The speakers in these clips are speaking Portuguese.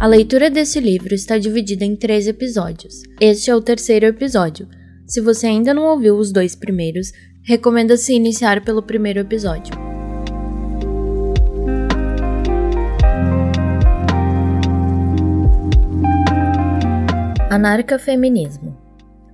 A leitura desse livro está dividida em três episódios. Este é o terceiro episódio. Se você ainda não ouviu os dois primeiros, recomenda-se iniciar pelo primeiro episódio. Anarcafeminismo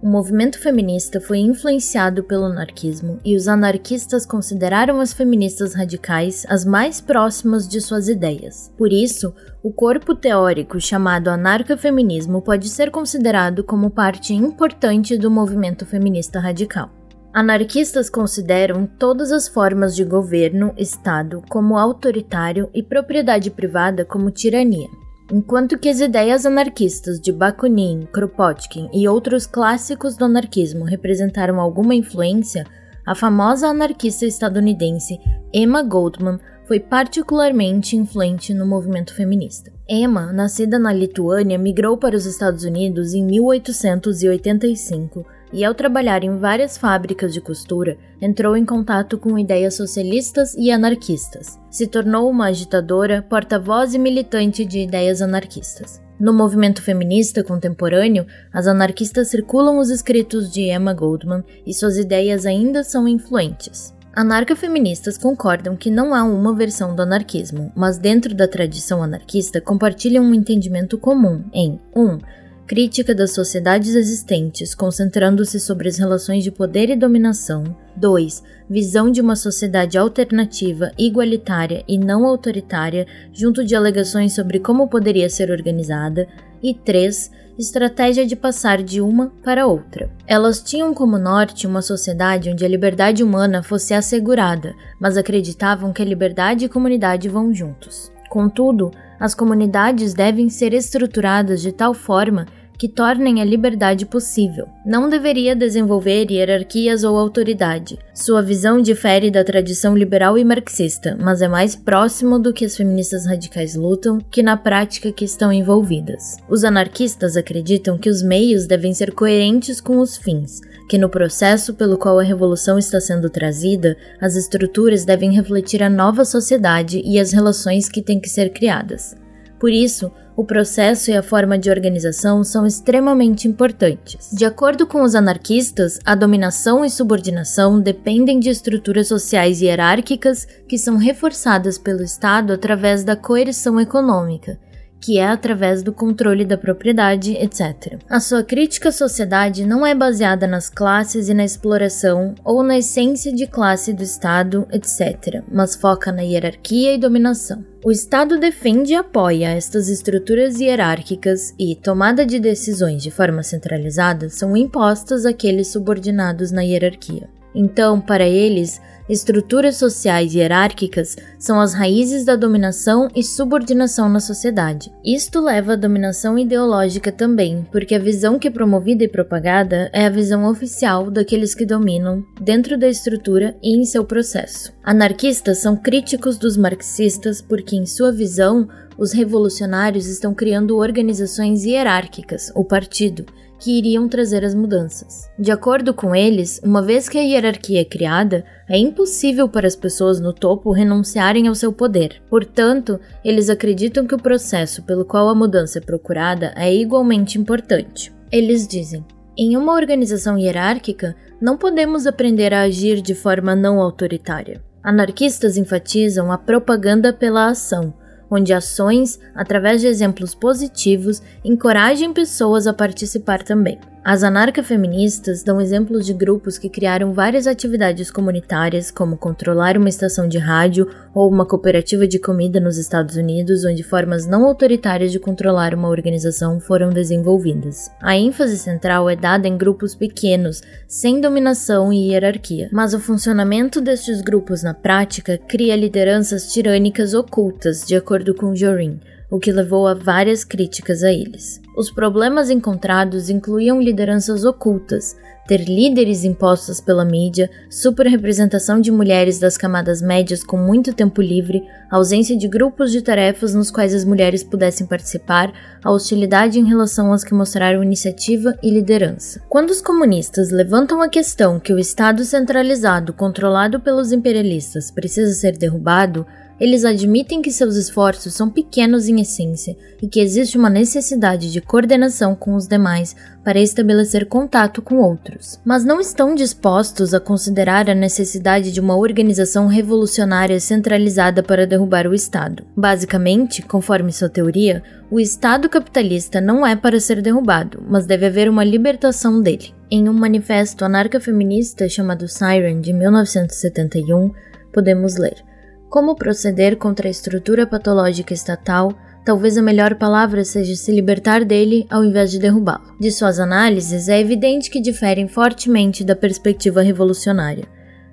o movimento feminista foi influenciado pelo anarquismo e os anarquistas consideraram as feministas radicais as mais próximas de suas ideias. Por isso, o corpo teórico chamado anarcafeminismo pode ser considerado como parte importante do movimento feminista radical. Anarquistas consideram todas as formas de governo, Estado, como autoritário e propriedade privada como tirania. Enquanto que as ideias anarquistas de Bakunin, Kropotkin e outros clássicos do anarquismo representaram alguma influência, a famosa anarquista estadunidense Emma Goldman foi particularmente influente no movimento feminista. Emma, nascida na Lituânia, migrou para os Estados Unidos em 1885 e, ao trabalhar em várias fábricas de costura, entrou em contato com ideias socialistas e anarquistas. Se tornou uma agitadora, porta-voz e militante de ideias anarquistas. No movimento feminista contemporâneo, as anarquistas circulam os escritos de Emma Goldman e suas ideias ainda são influentes. Anarcafeministas concordam que não há uma versão do anarquismo, mas dentro da tradição anarquista compartilham um entendimento comum em 1. Um, crítica das sociedades existentes, concentrando-se sobre as relações de poder e dominação. 2. Visão de uma sociedade alternativa, igualitária e não autoritária, junto de alegações sobre como poderia ser organizada. E 3. Estratégia de passar de uma para outra. Elas tinham como norte uma sociedade onde a liberdade humana fosse assegurada, mas acreditavam que a liberdade e comunidade vão juntos. Contudo, as comunidades devem ser estruturadas de tal forma que tornem a liberdade possível. Não deveria desenvolver hierarquias ou autoridade. Sua visão difere da tradição liberal e marxista, mas é mais próximo do que as feministas radicais lutam que na prática que estão envolvidas. Os anarquistas acreditam que os meios devem ser coerentes com os fins, que no processo pelo qual a revolução está sendo trazida, as estruturas devem refletir a nova sociedade e as relações que têm que ser criadas. Por isso, o processo e a forma de organização são extremamente importantes. De acordo com os anarquistas, a dominação e subordinação dependem de estruturas sociais hierárquicas que são reforçadas pelo Estado através da coerção econômica, que é através do controle da propriedade, etc. A sua crítica à sociedade não é baseada nas classes e na exploração ou na essência de classe do Estado, etc., mas foca na hierarquia e dominação. O Estado defende e apoia estas estruturas hierárquicas e tomada de decisões de forma centralizada são impostas àqueles subordinados na hierarquia. Então, para eles, Estruturas sociais hierárquicas são as raízes da dominação e subordinação na sociedade. Isto leva à dominação ideológica também, porque a visão que é promovida e propagada é a visão oficial daqueles que dominam dentro da estrutura e em seu processo. Anarquistas são críticos dos marxistas porque, em sua visão, os revolucionários estão criando organizações hierárquicas, o partido, que iriam trazer as mudanças. De acordo com eles, uma vez que a hierarquia é criada, é impossível para as pessoas no topo renunciarem ao seu poder. Portanto, eles acreditam que o processo pelo qual a mudança é procurada é igualmente importante. Eles dizem: em uma organização hierárquica, não podemos aprender a agir de forma não autoritária. Anarquistas enfatizam a propaganda pela ação onde ações, através de exemplos positivos, encorajem pessoas a participar também. As anarcafeministas dão exemplos de grupos que criaram várias atividades comunitárias, como controlar uma estação de rádio ou uma cooperativa de comida nos Estados Unidos, onde formas não autoritárias de controlar uma organização foram desenvolvidas. A ênfase central é dada em grupos pequenos, sem dominação e hierarquia, mas o funcionamento destes grupos na prática cria lideranças tirânicas ocultas, de acordo com Jorin o que levou a várias críticas a eles. Os problemas encontrados incluíam lideranças ocultas, ter líderes impostos pela mídia, superrepresentação de mulheres das camadas médias com muito tempo livre, ausência de grupos de tarefas nos quais as mulheres pudessem participar, a hostilidade em relação aos que mostraram iniciativa e liderança. Quando os comunistas levantam a questão que o Estado centralizado controlado pelos imperialistas precisa ser derrubado, eles admitem que seus esforços são pequenos em essência e que existe uma necessidade de coordenação com os demais para estabelecer contato com outros, mas não estão dispostos a considerar a necessidade de uma organização revolucionária centralizada para derrubar o Estado. Basicamente, conforme sua teoria, o Estado capitalista não é para ser derrubado, mas deve haver uma libertação dele. Em um manifesto anarcafeminista chamado Siren de 1971, podemos ler. Como proceder contra a estrutura patológica estatal, talvez a melhor palavra seja se libertar dele ao invés de derrubá-lo. De suas análises, é evidente que diferem fortemente da perspectiva revolucionária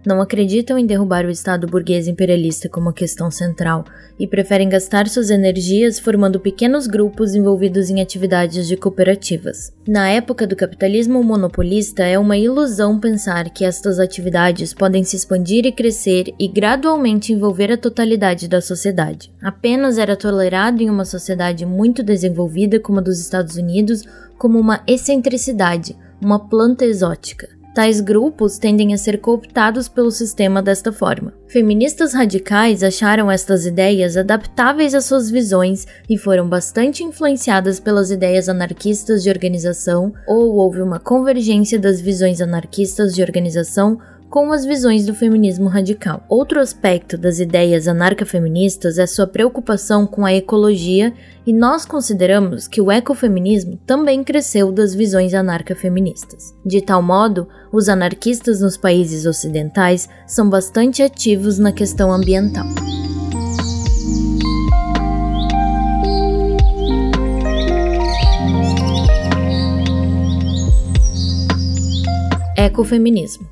não acreditam em derrubar o Estado burguês imperialista como questão central e preferem gastar suas energias formando pequenos grupos envolvidos em atividades de cooperativas. Na época do capitalismo monopolista, é uma ilusão pensar que estas atividades podem se expandir e crescer e gradualmente envolver a totalidade da sociedade. Apenas era tolerado em uma sociedade muito desenvolvida como a dos Estados Unidos como uma excentricidade, uma planta exótica. Tais grupos tendem a ser cooptados pelo sistema desta forma. Feministas radicais acharam estas ideias adaptáveis às suas visões e foram bastante influenciadas pelas ideias anarquistas de organização, ou houve uma convergência das visões anarquistas de organização com as visões do feminismo radical. Outro aspecto das ideias anarcafeministas é sua preocupação com a ecologia, e nós consideramos que o ecofeminismo também cresceu das visões anarcafeministas. De tal modo, os anarquistas nos países ocidentais são bastante ativos na questão ambiental. Ecofeminismo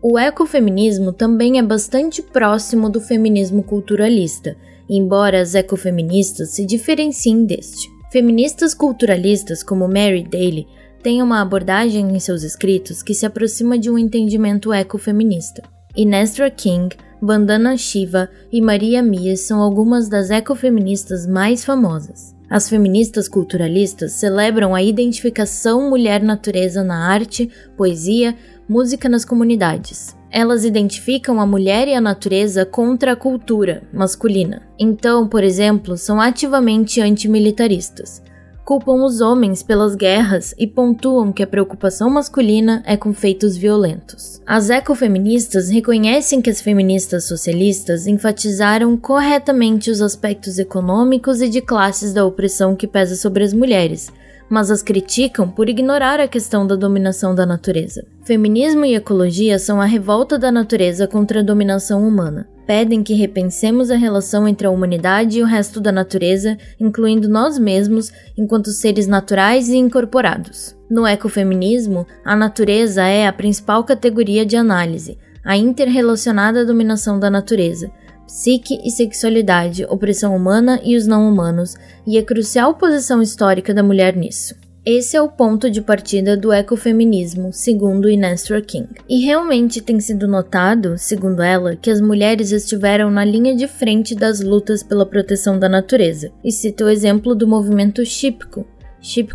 o ecofeminismo também é bastante próximo do feminismo culturalista, embora as ecofeministas se diferenciem deste. Feministas culturalistas como Mary Daly têm uma abordagem em seus escritos que se aproxima de um entendimento ecofeminista. Inestra King, Bandana Shiva e Maria Mia são algumas das ecofeministas mais famosas. As feministas culturalistas celebram a identificação mulher-natureza na arte, poesia, música nas comunidades. Elas identificam a mulher e a natureza contra a cultura masculina. Então, por exemplo, são ativamente antimilitaristas. Culpam os homens pelas guerras e pontuam que a preocupação masculina é com feitos violentos. As ecofeministas reconhecem que as feministas socialistas enfatizaram corretamente os aspectos econômicos e de classes da opressão que pesa sobre as mulheres, mas as criticam por ignorar a questão da dominação da natureza. Feminismo e ecologia são a revolta da natureza contra a dominação humana. Pedem que repensemos a relação entre a humanidade e o resto da natureza, incluindo nós mesmos, enquanto seres naturais e incorporados. No ecofeminismo, a natureza é a principal categoria de análise, a interrelacionada dominação da natureza, psique e sexualidade, opressão humana e os não humanos, e a crucial posição histórica da mulher nisso. Esse é o ponto de partida do ecofeminismo, segundo Inestra King. E realmente tem sido notado, segundo ela, que as mulheres estiveram na linha de frente das lutas pela proteção da natureza. E cita o exemplo do movimento Chipko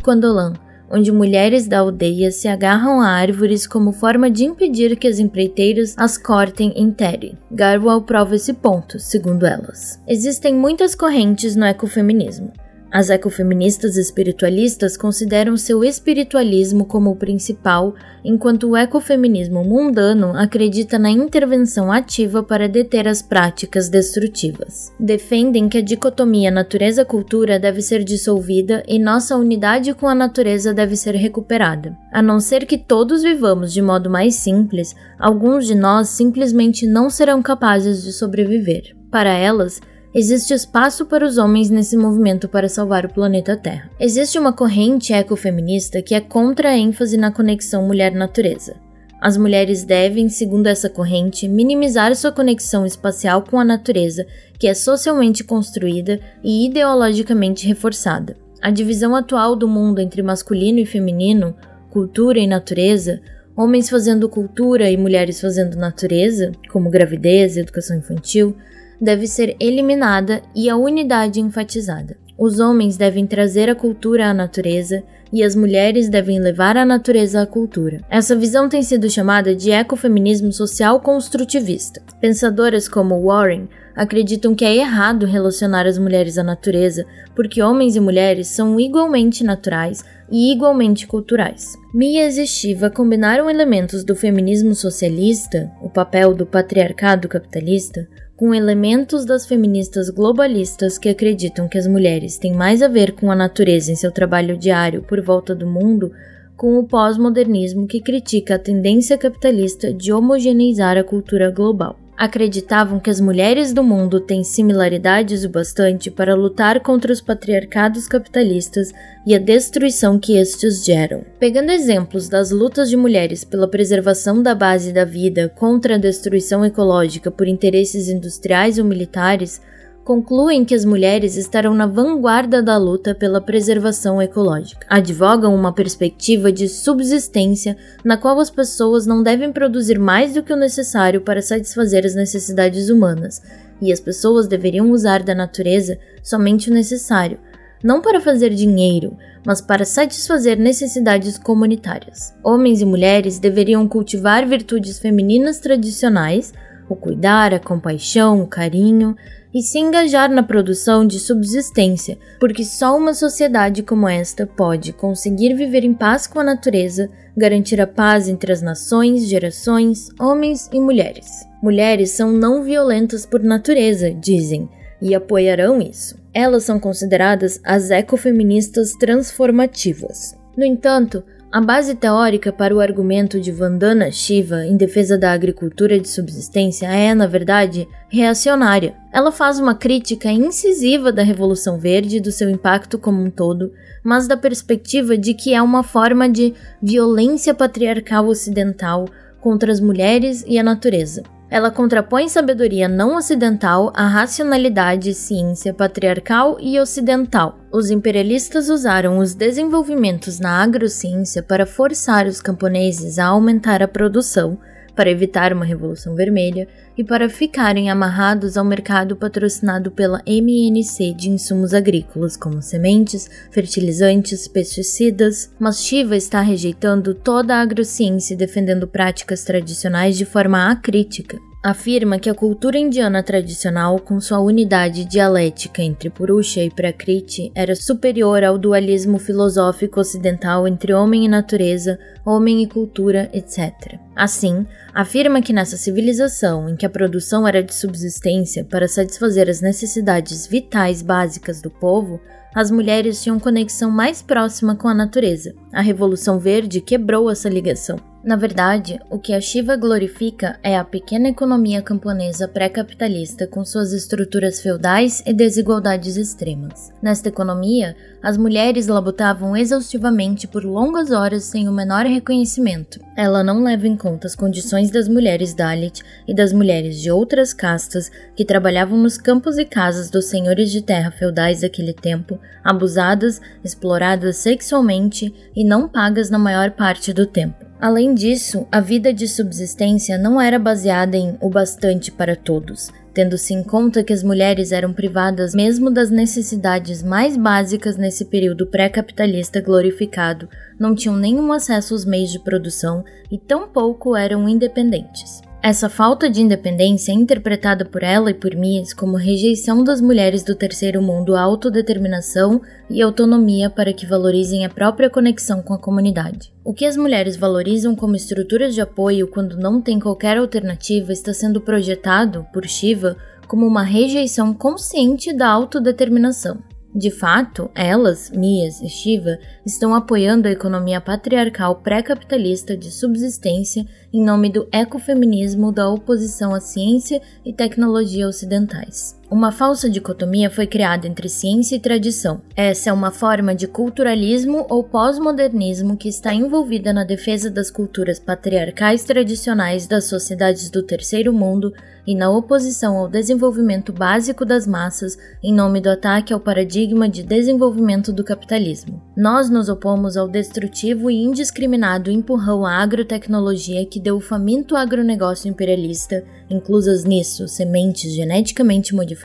Andolan, onde mulheres da aldeia se agarram a árvores como forma de impedir que as empreiteiras as cortem em Terry. Garwell prova esse ponto, segundo elas. Existem muitas correntes no ecofeminismo. As ecofeministas espiritualistas consideram seu espiritualismo como o principal, enquanto o ecofeminismo mundano acredita na intervenção ativa para deter as práticas destrutivas. Defendem que a dicotomia natureza-cultura deve ser dissolvida e nossa unidade com a natureza deve ser recuperada. A não ser que todos vivamos de modo mais simples, alguns de nós simplesmente não serão capazes de sobreviver. Para elas, existe espaço para os homens nesse movimento para salvar o planeta Terra. Existe uma corrente ecofeminista que é contra a ênfase na conexão mulher-natureza. As mulheres devem, segundo essa corrente, minimizar sua conexão espacial com a natureza, que é socialmente construída e ideologicamente reforçada. A divisão atual do mundo entre masculino e feminino, cultura e natureza, homens fazendo cultura e mulheres fazendo natureza, como gravidez e educação infantil, deve ser eliminada e a unidade enfatizada. Os homens devem trazer a cultura à natureza e as mulheres devem levar a natureza à cultura. Essa visão tem sido chamada de ecofeminismo social construtivista. Pensadoras como Warren acreditam que é errado relacionar as mulheres à natureza, porque homens e mulheres são igualmente naturais e igualmente culturais. Mises e Shiva combinaram elementos do feminismo socialista, o papel do patriarcado capitalista, com elementos das feministas globalistas que acreditam que as mulheres têm mais a ver com a natureza em seu trabalho diário por volta do mundo, com o pós-modernismo que critica a tendência capitalista de homogeneizar a cultura global acreditavam que as mulheres do mundo têm similaridades o bastante para lutar contra os patriarcados capitalistas e a destruição que estes geram. Pegando exemplos das lutas de mulheres pela preservação da base da vida contra a destruição ecológica por interesses industriais ou militares, concluem que as mulheres estarão na vanguarda da luta pela preservação ecológica. Advogam uma perspectiva de subsistência na qual as pessoas não devem produzir mais do que o necessário para satisfazer as necessidades humanas, e as pessoas deveriam usar da natureza somente o necessário, não para fazer dinheiro, mas para satisfazer necessidades comunitárias. Homens e mulheres deveriam cultivar virtudes femininas tradicionais, o cuidar, a compaixão, o carinho, e se engajar na produção de subsistência, porque só uma sociedade como esta pode conseguir viver em paz com a natureza, garantir a paz entre as nações, gerações, homens e mulheres. Mulheres são não violentas por natureza, dizem, e apoiarão isso. Elas são consideradas as ecofeministas transformativas. No entanto, a base teórica para o argumento de Vandana Shiva em defesa da agricultura de subsistência é, na verdade, reacionária. Ela faz uma crítica incisiva da Revolução Verde e do seu impacto como um todo, mas da perspectiva de que é uma forma de violência patriarcal ocidental contra as mulheres e a natureza. Ela contrapõe sabedoria não ocidental à racionalidade e ciência patriarcal e ocidental. Os imperialistas usaram os desenvolvimentos na agrociência para forçar os camponeses a aumentar a produção, para evitar uma revolução vermelha e para ficarem amarrados ao mercado patrocinado pela MNC de insumos agrícolas como sementes, fertilizantes, pesticidas. Mas Shiva está rejeitando toda a agrociência e defendendo práticas tradicionais de forma acrítica afirma que a cultura indiana tradicional, com sua unidade dialética entre Purusha e Prakriti, era superior ao dualismo filosófico ocidental entre homem e natureza, homem e cultura, etc. Assim, afirma que nessa civilização, em que a produção era de subsistência para satisfazer as necessidades vitais básicas do povo, as mulheres tinham conexão mais próxima com a natureza. A Revolução Verde quebrou essa ligação. Na verdade, o que a Shiva glorifica é a pequena economia camponesa pré-capitalista com suas estruturas feudais e desigualdades extremas. Nesta economia, as mulheres labutavam exaustivamente por longas horas sem o menor reconhecimento. Ela não leva em conta as condições das mulheres Dalit e das mulheres de outras castas que trabalhavam nos campos e casas dos senhores de terra feudais daquele tempo, abusadas, exploradas sexualmente e não pagas na maior parte do tempo. Além disso, a vida de subsistência não era baseada em o bastante para todos, tendo-se em conta que as mulheres eram privadas mesmo das necessidades mais básicas nesse período pré-capitalista glorificado, não tinham nenhum acesso aos meios de produção e tampouco eram independentes. Essa falta de independência é interpretada por ela e por Mies como rejeição das mulheres do terceiro mundo à autodeterminação e autonomia para que valorizem a própria conexão com a comunidade. O que as mulheres valorizam como estruturas de apoio quando não tem qualquer alternativa está sendo projetado, por Shiva, como uma rejeição consciente da autodeterminação. De fato, elas, Mias e Shiva, estão apoiando a economia patriarcal pré-capitalista de subsistência em nome do ecofeminismo da oposição à ciência e tecnologia ocidentais. Uma falsa dicotomia foi criada entre ciência e tradição. Essa é uma forma de culturalismo ou pós-modernismo que está envolvida na defesa das culturas patriarcais tradicionais das sociedades do terceiro mundo e na oposição ao desenvolvimento básico das massas em nome do ataque ao paradigma de desenvolvimento do capitalismo. Nós nos opomos ao destrutivo e indiscriminado empurrão à agrotecnologia que deu o faminto agronegócio imperialista, inclusas nisso sementes geneticamente modificadas,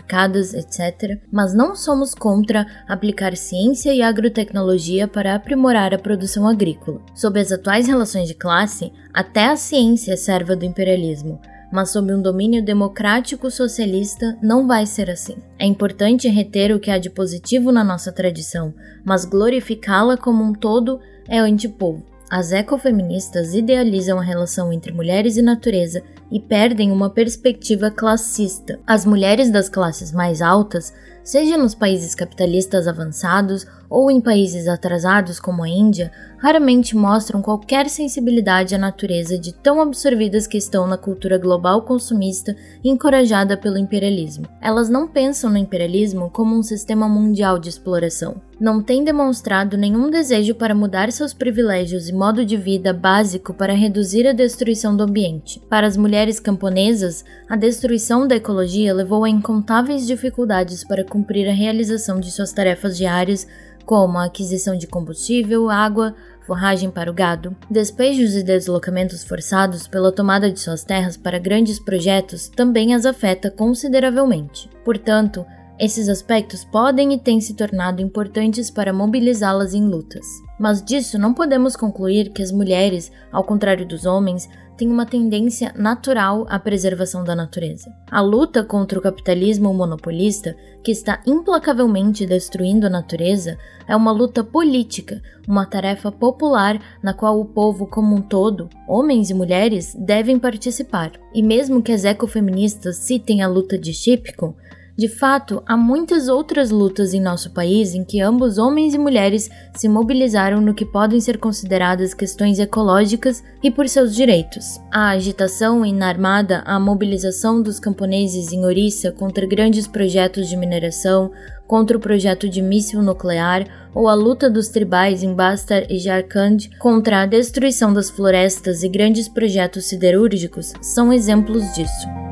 etc., mas não somos contra aplicar ciência e agrotecnologia para aprimorar a produção agrícola. Sob as atuais relações de classe, até a ciência é serva do imperialismo mas sob um domínio democrático socialista não vai ser assim. É importante reter o que há de positivo na nossa tradição, mas glorificá-la como um todo é antipovo. As ecofeministas idealizam a relação entre mulheres e natureza e perdem uma perspectiva classista. As mulheres das classes mais altas, seja nos países capitalistas avançados ou em países atrasados como a Índia, raramente mostram qualquer sensibilidade à natureza de tão absorvidas que estão na cultura global consumista encorajada pelo imperialismo. Elas não pensam no imperialismo como um sistema mundial de exploração. Não têm demonstrado nenhum desejo para mudar seus privilégios e modo de vida básico para reduzir a destruição do ambiente. Para as mulheres camponesas, a destruição da ecologia levou a incontáveis dificuldades para cumprir a realização de suas tarefas diárias como a aquisição de combustível, água, forragem para o gado. Despejos e deslocamentos forçados pela tomada de suas terras para grandes projetos também as afeta consideravelmente. Portanto, esses aspectos podem e têm se tornado importantes para mobilizá-las em lutas. Mas disso não podemos concluir que as mulheres, ao contrário dos homens, tem uma tendência natural à preservação da natureza. A luta contra o capitalismo monopolista, que está implacavelmente destruindo a natureza, é uma luta política, uma tarefa popular na qual o povo como um todo, homens e mulheres, devem participar. E mesmo que as ecofeministas citem a luta de Chipko, de fato, há muitas outras lutas em nosso país em que ambos homens e mulheres se mobilizaram no que podem ser consideradas questões ecológicas e por seus direitos. A agitação inarmada, a mobilização dos camponeses em Orissa contra grandes projetos de mineração, contra o projeto de míssil nuclear ou a luta dos tribais em Bastar e Jharkhand contra a destruição das florestas e grandes projetos siderúrgicos são exemplos disso.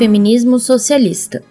Feminismo socialista.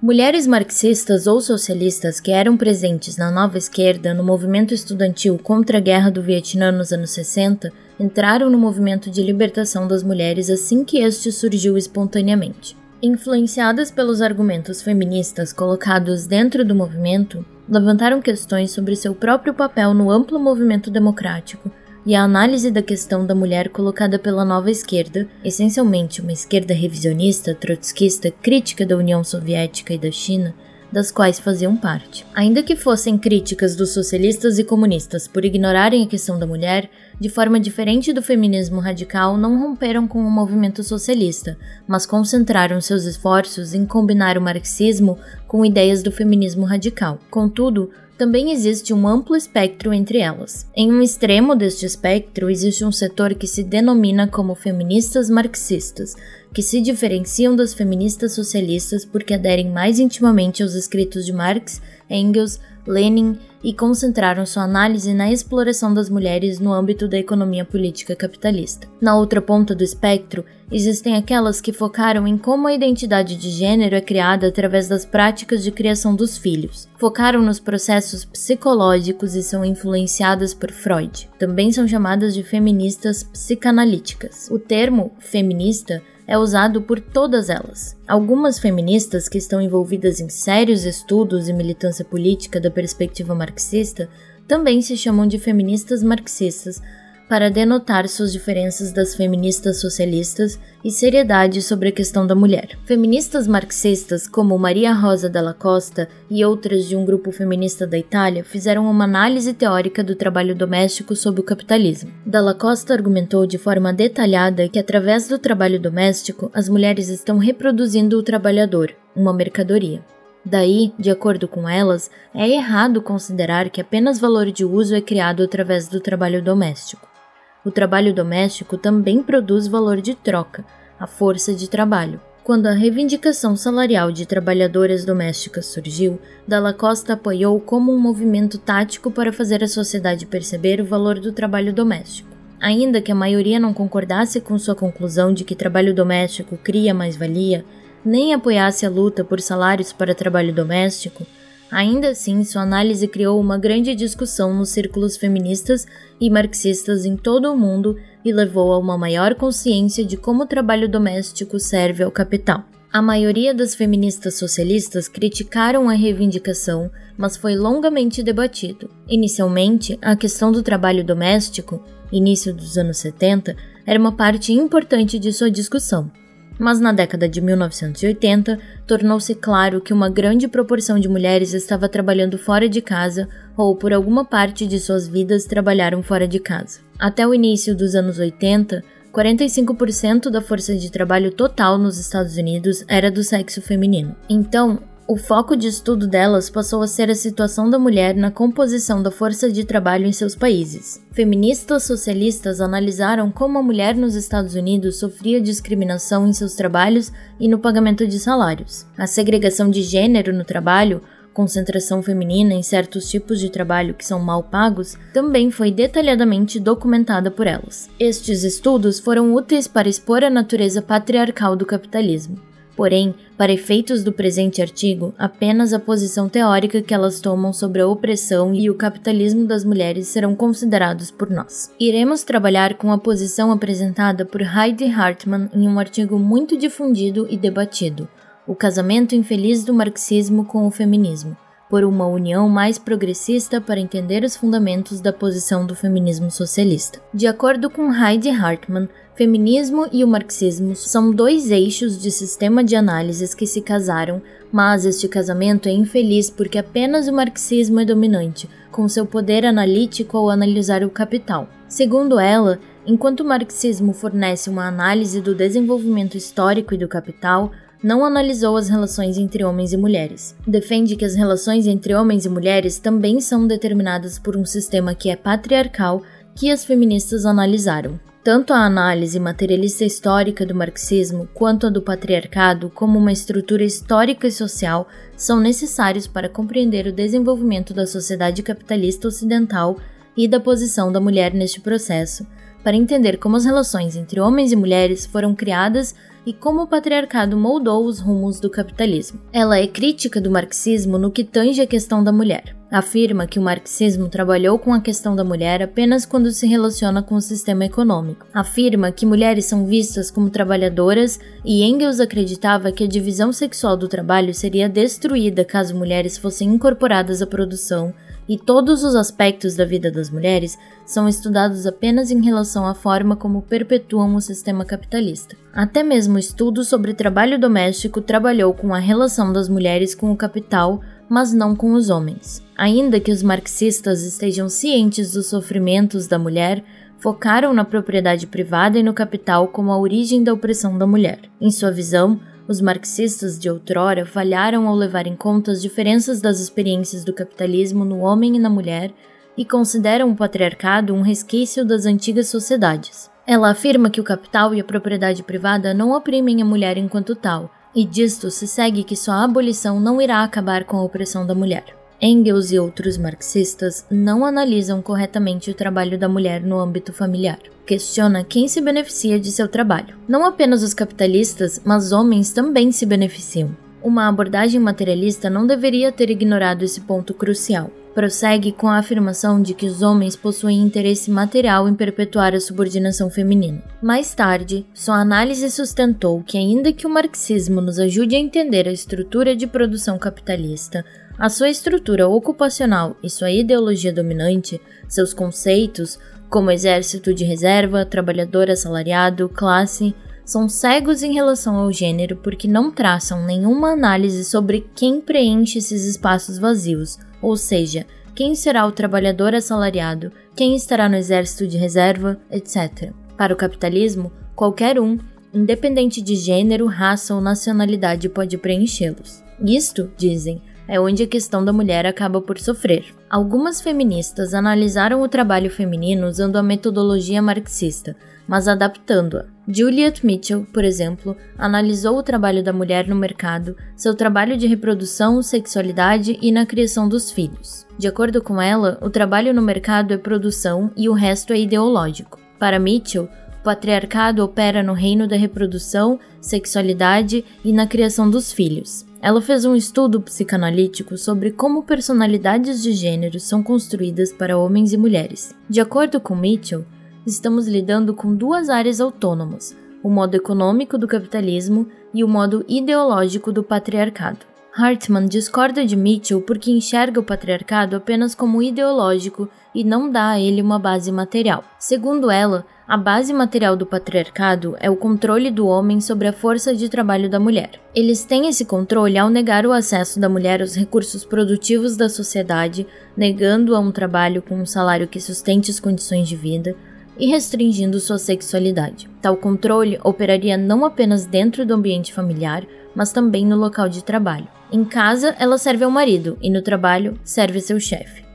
Mulheres marxistas ou socialistas que eram presentes na nova esquerda no movimento estudantil contra a guerra do Vietnã nos anos 60 entraram no movimento de libertação das mulheres assim que este surgiu espontaneamente. Influenciadas pelos argumentos feministas colocados dentro do movimento, levantaram questões sobre seu próprio papel no amplo movimento democrático e a análise da questão da mulher colocada pela nova esquerda, essencialmente uma esquerda revisionista, trotskista, crítica da União Soviética e da China, das quais faziam parte. Ainda que fossem críticas dos socialistas e comunistas por ignorarem a questão da mulher, de forma diferente do feminismo radical, não romperam com o movimento socialista, mas concentraram seus esforços em combinar o marxismo com ideias do feminismo radical. Contudo, também existe um amplo espectro entre elas. Em um extremo deste espectro existe um setor que se denomina como feministas marxistas, que se diferenciam das feministas socialistas porque aderem mais intimamente aos escritos de Marx, Engels, Lenin e concentraram sua análise na exploração das mulheres no âmbito da economia política capitalista. Na outra ponta do espectro, existem aquelas que focaram em como a identidade de gênero é criada através das práticas de criação dos filhos. Focaram nos processos psicológicos e são influenciadas por Freud. Também são chamadas de feministas psicanalíticas. O termo feminista é usado por todas elas. Algumas feministas que estão envolvidas em sérios estudos e militância política da perspectiva marxista também se chamam de feministas marxistas, para denotar suas diferenças das feministas socialistas e seriedade sobre a questão da mulher. Feministas marxistas como Maria Rosa Dalla Costa e outras de um grupo feminista da Itália fizeram uma análise teórica do trabalho doméstico sob o capitalismo. Dalla Costa argumentou de forma detalhada que através do trabalho doméstico as mulheres estão reproduzindo o trabalhador, uma mercadoria. Daí, de acordo com elas, é errado considerar que apenas valor de uso é criado através do trabalho doméstico. O trabalho doméstico também produz valor de troca, a força de trabalho. Quando a reivindicação salarial de trabalhadoras domésticas surgiu, Dalla Costa apoiou como um movimento tático para fazer a sociedade perceber o valor do trabalho doméstico. Ainda que a maioria não concordasse com sua conclusão de que trabalho doméstico cria mais-valia, nem apoiasse a luta por salários para trabalho doméstico, ainda assim sua análise criou uma grande discussão nos círculos feministas e marxistas em todo o mundo e levou a uma maior consciência de como o trabalho doméstico serve ao capital. A maioria das feministas socialistas criticaram a reivindicação, mas foi longamente debatido. Inicialmente, a questão do trabalho doméstico, início dos anos 70, era uma parte importante de sua discussão mas na década de 1980 tornou-se claro que uma grande proporção de mulheres estava trabalhando fora de casa ou por alguma parte de suas vidas trabalharam fora de casa. Até o início dos anos 80, 45% da força de trabalho total nos Estados Unidos era do sexo feminino. Então, o foco de estudo delas passou a ser a situação da mulher na composição da força de trabalho em seus países. Feministas socialistas analisaram como a mulher nos Estados Unidos sofria discriminação em seus trabalhos e no pagamento de salários. A segregação de gênero no trabalho, concentração feminina em certos tipos de trabalho que são mal pagos, também foi detalhadamente documentada por elas. Estes estudos foram úteis para expor a natureza patriarcal do capitalismo. Porém, para efeitos do presente artigo, apenas a posição teórica que elas tomam sobre a opressão e o capitalismo das mulheres serão considerados por nós. Iremos trabalhar com a posição apresentada por Heidi Hartmann em um artigo muito difundido e debatido: O casamento infeliz do marxismo com o feminismo por uma união mais progressista para entender os fundamentos da posição do feminismo socialista. De acordo com Heidi Hartmann, feminismo e o marxismo são dois eixos de sistema de análises que se casaram, mas este casamento é infeliz porque apenas o marxismo é dominante, com seu poder analítico ao analisar o capital. Segundo ela, enquanto o marxismo fornece uma análise do desenvolvimento histórico e do capital, não analisou as relações entre homens e mulheres. Defende que as relações entre homens e mulheres também são determinadas por um sistema que é patriarcal que as feministas analisaram. Tanto a análise materialista histórica do marxismo quanto a do patriarcado, como uma estrutura histórica e social, são necessários para compreender o desenvolvimento da sociedade capitalista ocidental e da posição da mulher neste processo, para entender como as relações entre homens e mulheres foram criadas e como o patriarcado moldou os rumos do capitalismo. Ela é crítica do marxismo no que tange a questão da mulher. Afirma que o marxismo trabalhou com a questão da mulher apenas quando se relaciona com o sistema econômico. Afirma que mulheres são vistas como trabalhadoras e Engels acreditava que a divisão sexual do trabalho seria destruída caso mulheres fossem incorporadas à produção e todos os aspectos da vida das mulheres são estudados apenas em relação à forma como perpetuam o sistema capitalista. Até mesmo o estudo sobre trabalho doméstico trabalhou com a relação das mulheres com o capital, mas não com os homens. Ainda que os marxistas estejam cientes dos sofrimentos da mulher, focaram na propriedade privada e no capital como a origem da opressão da mulher. Em sua visão, os marxistas de outrora falharam ao levar em conta as diferenças das experiências do capitalismo no homem e na mulher e consideram o patriarcado um resquício das antigas sociedades. Ela afirma que o capital e a propriedade privada não oprimem a mulher enquanto tal, e disto se segue que sua abolição não irá acabar com a opressão da mulher. Engels e outros marxistas não analisam corretamente o trabalho da mulher no âmbito familiar. Questiona quem se beneficia de seu trabalho. Não apenas os capitalistas, mas homens também se beneficiam. Uma abordagem materialista não deveria ter ignorado esse ponto crucial. Prossegue com a afirmação de que os homens possuem interesse material em perpetuar a subordinação feminina. Mais tarde, sua análise sustentou que, ainda que o marxismo nos ajude a entender a estrutura de produção capitalista, a sua estrutura ocupacional e sua ideologia dominante, seus conceitos, como exército de reserva, trabalhador assalariado, classe, são cegos em relação ao gênero porque não traçam nenhuma análise sobre quem preenche esses espaços vazios, ou seja, quem será o trabalhador assalariado, quem estará no exército de reserva, etc. Para o capitalismo, qualquer um, independente de gênero, raça ou nacionalidade, pode preenchê-los. Isto, dizem, é onde a questão da mulher acaba por sofrer. Algumas feministas analisaram o trabalho feminino usando a metodologia marxista, mas adaptando-a. Juliet Mitchell, por exemplo, analisou o trabalho da mulher no mercado, seu trabalho de reprodução, sexualidade e na criação dos filhos. De acordo com ela, o trabalho no mercado é produção e o resto é ideológico. Para Mitchell, o patriarcado opera no reino da reprodução, sexualidade e na criação dos filhos. Ela fez um estudo psicanalítico sobre como personalidades de gênero são construídas para homens e mulheres. De acordo com Mitchell, estamos lidando com duas áreas autônomas: o modo econômico do capitalismo e o modo ideológico do patriarcado. Hartman discorda de Mitchell porque enxerga o patriarcado apenas como ideológico e não dá a ele uma base material. Segundo ela, a base material do patriarcado é o controle do homem sobre a força de trabalho da mulher. Eles têm esse controle ao negar o acesso da mulher aos recursos produtivos da sociedade, negando a um trabalho com um salário que sustente as condições de vida e restringindo sua sexualidade. Tal controle operaria não apenas dentro do ambiente familiar, mas também no local de trabalho. Em casa, ela serve ao marido e no trabalho, serve seu chefe.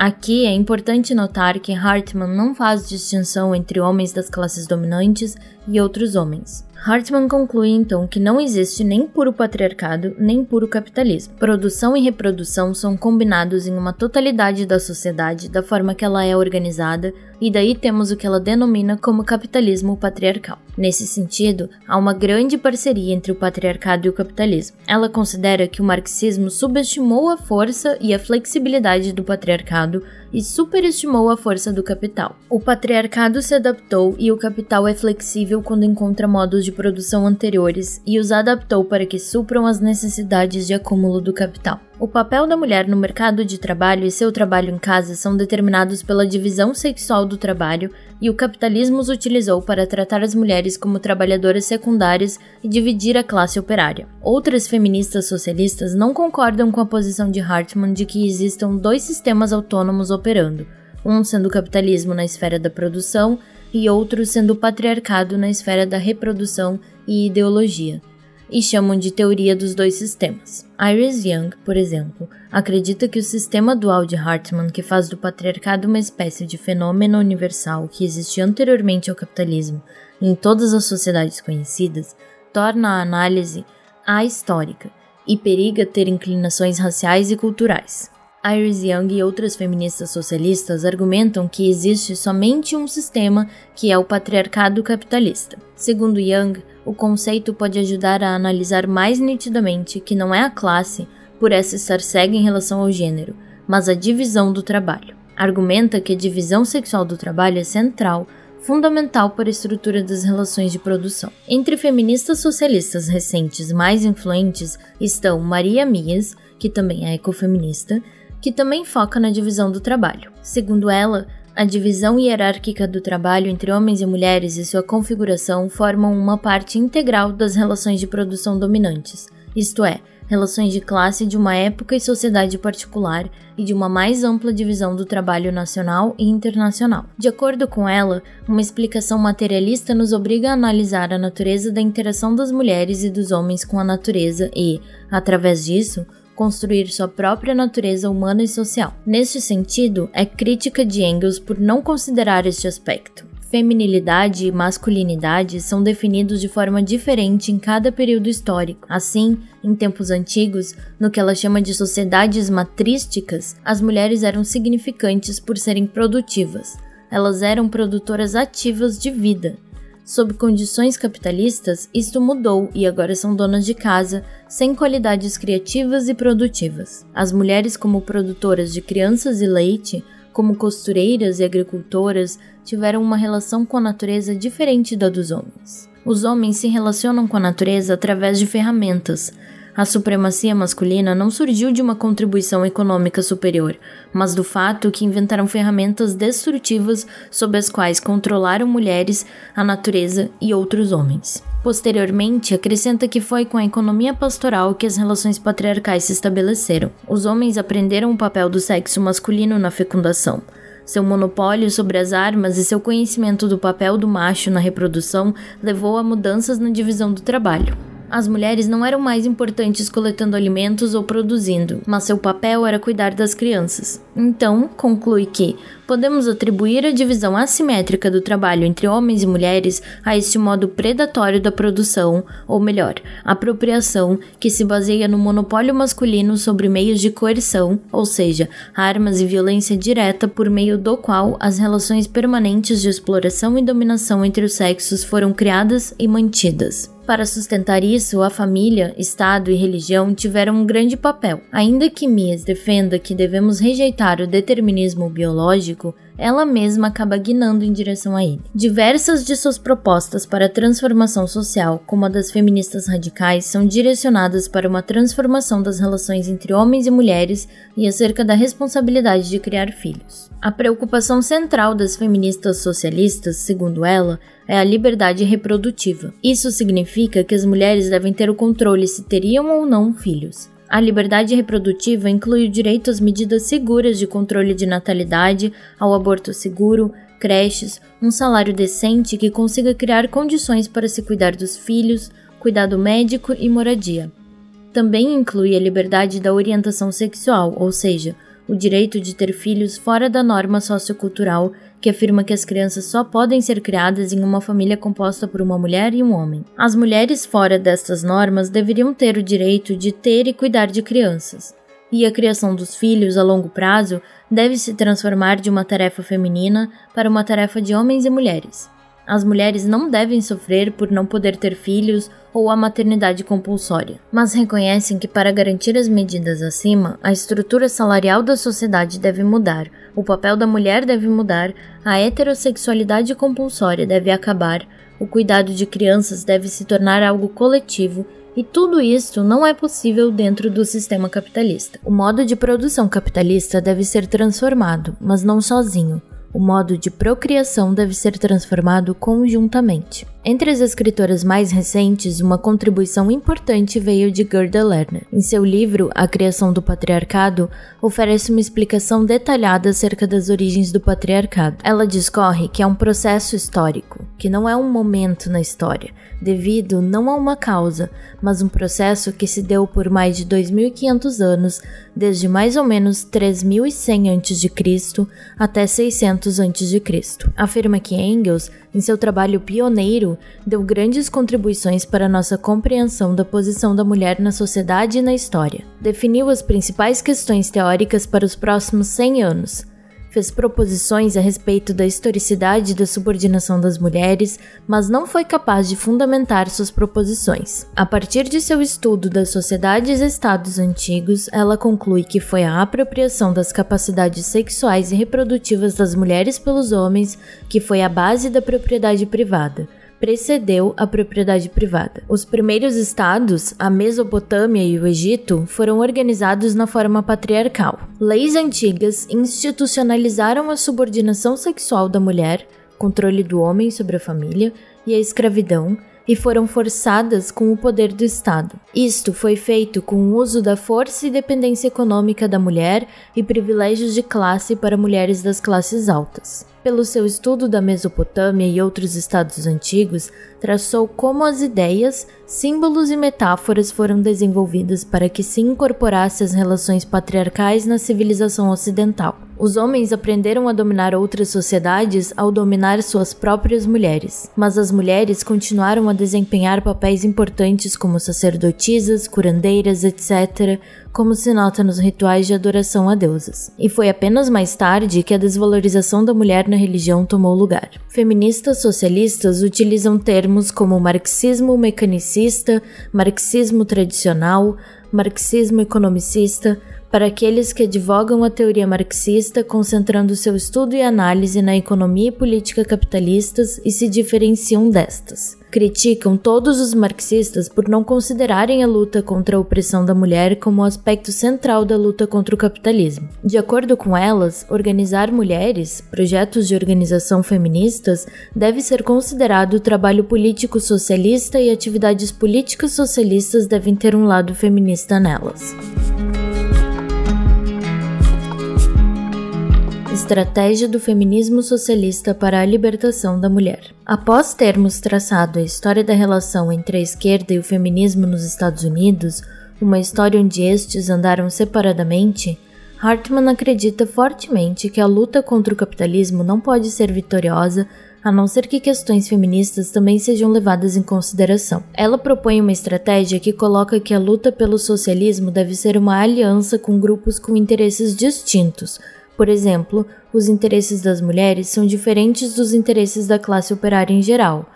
Aqui é importante notar que Hartman não faz distinção entre homens das classes dominantes e outros homens. Hartman conclui então que não existe nem puro patriarcado nem puro capitalismo. Produção e reprodução são combinados em uma totalidade da sociedade da forma que ela é organizada, e daí temos o que ela denomina como capitalismo patriarcal. Nesse sentido, há uma grande parceria entre o patriarcado e o capitalismo. Ela considera que o marxismo subestimou a força e a flexibilidade do patriarcado e superestimou a força do capital. O patriarcado se adaptou e o capital é flexível quando encontra modos de produção anteriores e os adaptou para que supram as necessidades de acúmulo do capital. O papel da mulher no mercado de trabalho e seu trabalho em casa são determinados pela divisão sexual do trabalho e o capitalismo os utilizou para tratar as mulheres como trabalhadoras secundárias e dividir a classe operária. Outras feministas socialistas não concordam com a posição de Hartmann de que existam dois sistemas autônomos operando, um sendo o capitalismo na esfera da produção e outro sendo o patriarcado na esfera da reprodução e ideologia e chamam de teoria dos dois sistemas. Iris Young, por exemplo, acredita que o sistema dual de Hartmann, que faz do patriarcado uma espécie de fenômeno universal que existia anteriormente ao capitalismo em todas as sociedades conhecidas, torna a análise ahistórica e periga ter inclinações raciais e culturais. Iris Young e outras feministas socialistas argumentam que existe somente um sistema que é o patriarcado capitalista. Segundo Young, o conceito pode ajudar a analisar mais nitidamente que não é a classe, por essa estar cega em relação ao gênero, mas a divisão do trabalho. Argumenta que a divisão sexual do trabalho é central, fundamental para a estrutura das relações de produção. Entre feministas socialistas recentes mais influentes estão Maria Mias, que também é ecofeminista, que também foca na divisão do trabalho. Segundo ela, a divisão hierárquica do trabalho entre homens e mulheres e sua configuração formam uma parte integral das relações de produção dominantes, isto é, relações de classe de uma época e sociedade particular e de uma mais ampla divisão do trabalho nacional e internacional. De acordo com ela, uma explicação materialista nos obriga a analisar a natureza da interação das mulheres e dos homens com a natureza e, através disso, construir sua própria natureza humana e social. Neste sentido, é crítica de Engels por não considerar este aspecto. Feminilidade e masculinidade são definidos de forma diferente em cada período histórico. Assim, em tempos antigos, no que ela chama de sociedades matrísticas, as mulheres eram significantes por serem produtivas. Elas eram produtoras ativas de vida, Sob condições capitalistas, isto mudou e agora são donas de casa, sem qualidades criativas e produtivas. As mulheres, como produtoras de crianças e leite, como costureiras e agricultoras, tiveram uma relação com a natureza diferente da dos homens. Os homens se relacionam com a natureza através de ferramentas, a supremacia masculina não surgiu de uma contribuição econômica superior, mas do fato que inventaram ferramentas destrutivas sob as quais controlaram mulheres, a natureza e outros homens. Posteriormente, acrescenta que foi com a economia pastoral que as relações patriarcais se estabeleceram. Os homens aprenderam o papel do sexo masculino na fecundação. Seu monopólio sobre as armas e seu conhecimento do papel do macho na reprodução levou a mudanças na divisão do trabalho. As mulheres não eram mais importantes coletando alimentos ou produzindo, mas seu papel era cuidar das crianças. Então, conclui que podemos atribuir a divisão assimétrica do trabalho entre homens e mulheres a este modo predatório da produção, ou melhor, apropriação, que se baseia no monopólio masculino sobre meios de coerção, ou seja, armas e violência direta por meio do qual as relações permanentes de exploração e dominação entre os sexos foram criadas e mantidas. Para sustentar isso, a família, Estado e religião tiveram um grande papel. Ainda que Mies defenda que devemos rejeitar o determinismo biológico, ela mesma acaba guinando em direção a ele. Diversas de suas propostas para transformação social, como a das feministas radicais, são direcionadas para uma transformação das relações entre homens e mulheres e acerca da responsabilidade de criar filhos. A preocupação central das feministas socialistas, segundo ela, é a liberdade reprodutiva. Isso significa que as mulheres devem ter o controle se teriam ou não filhos. A liberdade reprodutiva inclui o direito às medidas seguras de controle de natalidade, ao aborto seguro, creches, um salário decente que consiga criar condições para se cuidar dos filhos, cuidado médico e moradia. Também inclui a liberdade da orientação sexual, ou seja, o direito de ter filhos fora da norma sociocultural que afirma que as crianças só podem ser criadas em uma família composta por uma mulher e um homem. As mulheres fora destas normas deveriam ter o direito de ter e cuidar de crianças. E a criação dos filhos a longo prazo deve se transformar de uma tarefa feminina para uma tarefa de homens e mulheres. As mulheres não devem sofrer por não poder ter filhos ou a maternidade compulsória, mas reconhecem que para garantir as medidas acima, a estrutura salarial da sociedade deve mudar, o papel da mulher deve mudar, a heterossexualidade compulsória deve acabar, o cuidado de crianças deve se tornar algo coletivo e tudo isso não é possível dentro do sistema capitalista. O modo de produção capitalista deve ser transformado, mas não sozinho. O modo de procriação deve ser transformado conjuntamente. Entre as escritoras mais recentes, uma contribuição importante veio de Gerda Lerner. Em seu livro A Criação do Patriarcado, oferece uma explicação detalhada acerca das origens do patriarcado. Ela discorre que é um processo histórico, que não é um momento na história, devido não a uma causa, mas um processo que se deu por mais de 2500 anos, desde mais ou menos 3100 a.C. até 600 a.C. Afirma que Engels, em seu trabalho pioneiro, deu grandes contribuições para nossa compreensão da posição da mulher na sociedade e na história. Definiu as principais questões teóricas para os próximos 100 anos, fez proposições a respeito da historicidade da subordinação das mulheres, mas não foi capaz de fundamentar suas proposições. A partir de seu estudo das sociedades e estados antigos, ela conclui que foi a apropriação das capacidades sexuais e reprodutivas das mulheres pelos homens que foi a base da propriedade privada precedeu a propriedade privada. Os primeiros estados, a Mesopotâmia e o Egito, foram organizados na forma patriarcal. Leis antigas institucionalizaram a subordinação sexual da mulher, controle do homem sobre a família e a escravidão, e foram forçadas com o poder do Estado. Isto foi feito com o uso da força e dependência econômica da mulher e privilégios de classe para mulheres das classes altas. Pelo seu estudo da Mesopotâmia e outros estados antigos, traçou como as ideias, símbolos e metáforas foram desenvolvidas para que se incorporasse as relações patriarcais na civilização ocidental. Os homens aprenderam a dominar outras sociedades ao dominar suas próprias mulheres, mas as mulheres continuaram a desempenhar papéis importantes como sacerdotisas, curandeiras, etc., como se nota nos rituais de adoração a deusas. E foi apenas mais tarde que a desvalorização da mulher na religião tomou lugar. Feministas socialistas utilizam termos como marxismo mecanicista, marxismo tradicional, marxismo economicista, para aqueles que advogam a teoria marxista, concentrando seu estudo e análise na economia e política capitalistas e se diferenciam destas. Criticam todos os marxistas por não considerarem a luta contra a opressão da mulher como um aspecto central da luta contra o capitalismo. De acordo com elas, organizar mulheres, projetos de organização feministas, deve ser considerado trabalho político socialista e atividades políticas socialistas devem ter um lado feminista nelas. Estratégia do Feminismo Socialista para a Libertação da Mulher. Após termos traçado a história da relação entre a esquerda e o feminismo nos Estados Unidos, uma história onde estes andaram separadamente, Hartman acredita fortemente que a luta contra o capitalismo não pode ser vitoriosa a não ser que questões feministas também sejam levadas em consideração. Ela propõe uma estratégia que coloca que a luta pelo socialismo deve ser uma aliança com grupos com interesses distintos, por exemplo, os interesses das mulheres são diferentes dos interesses da classe operária em geral,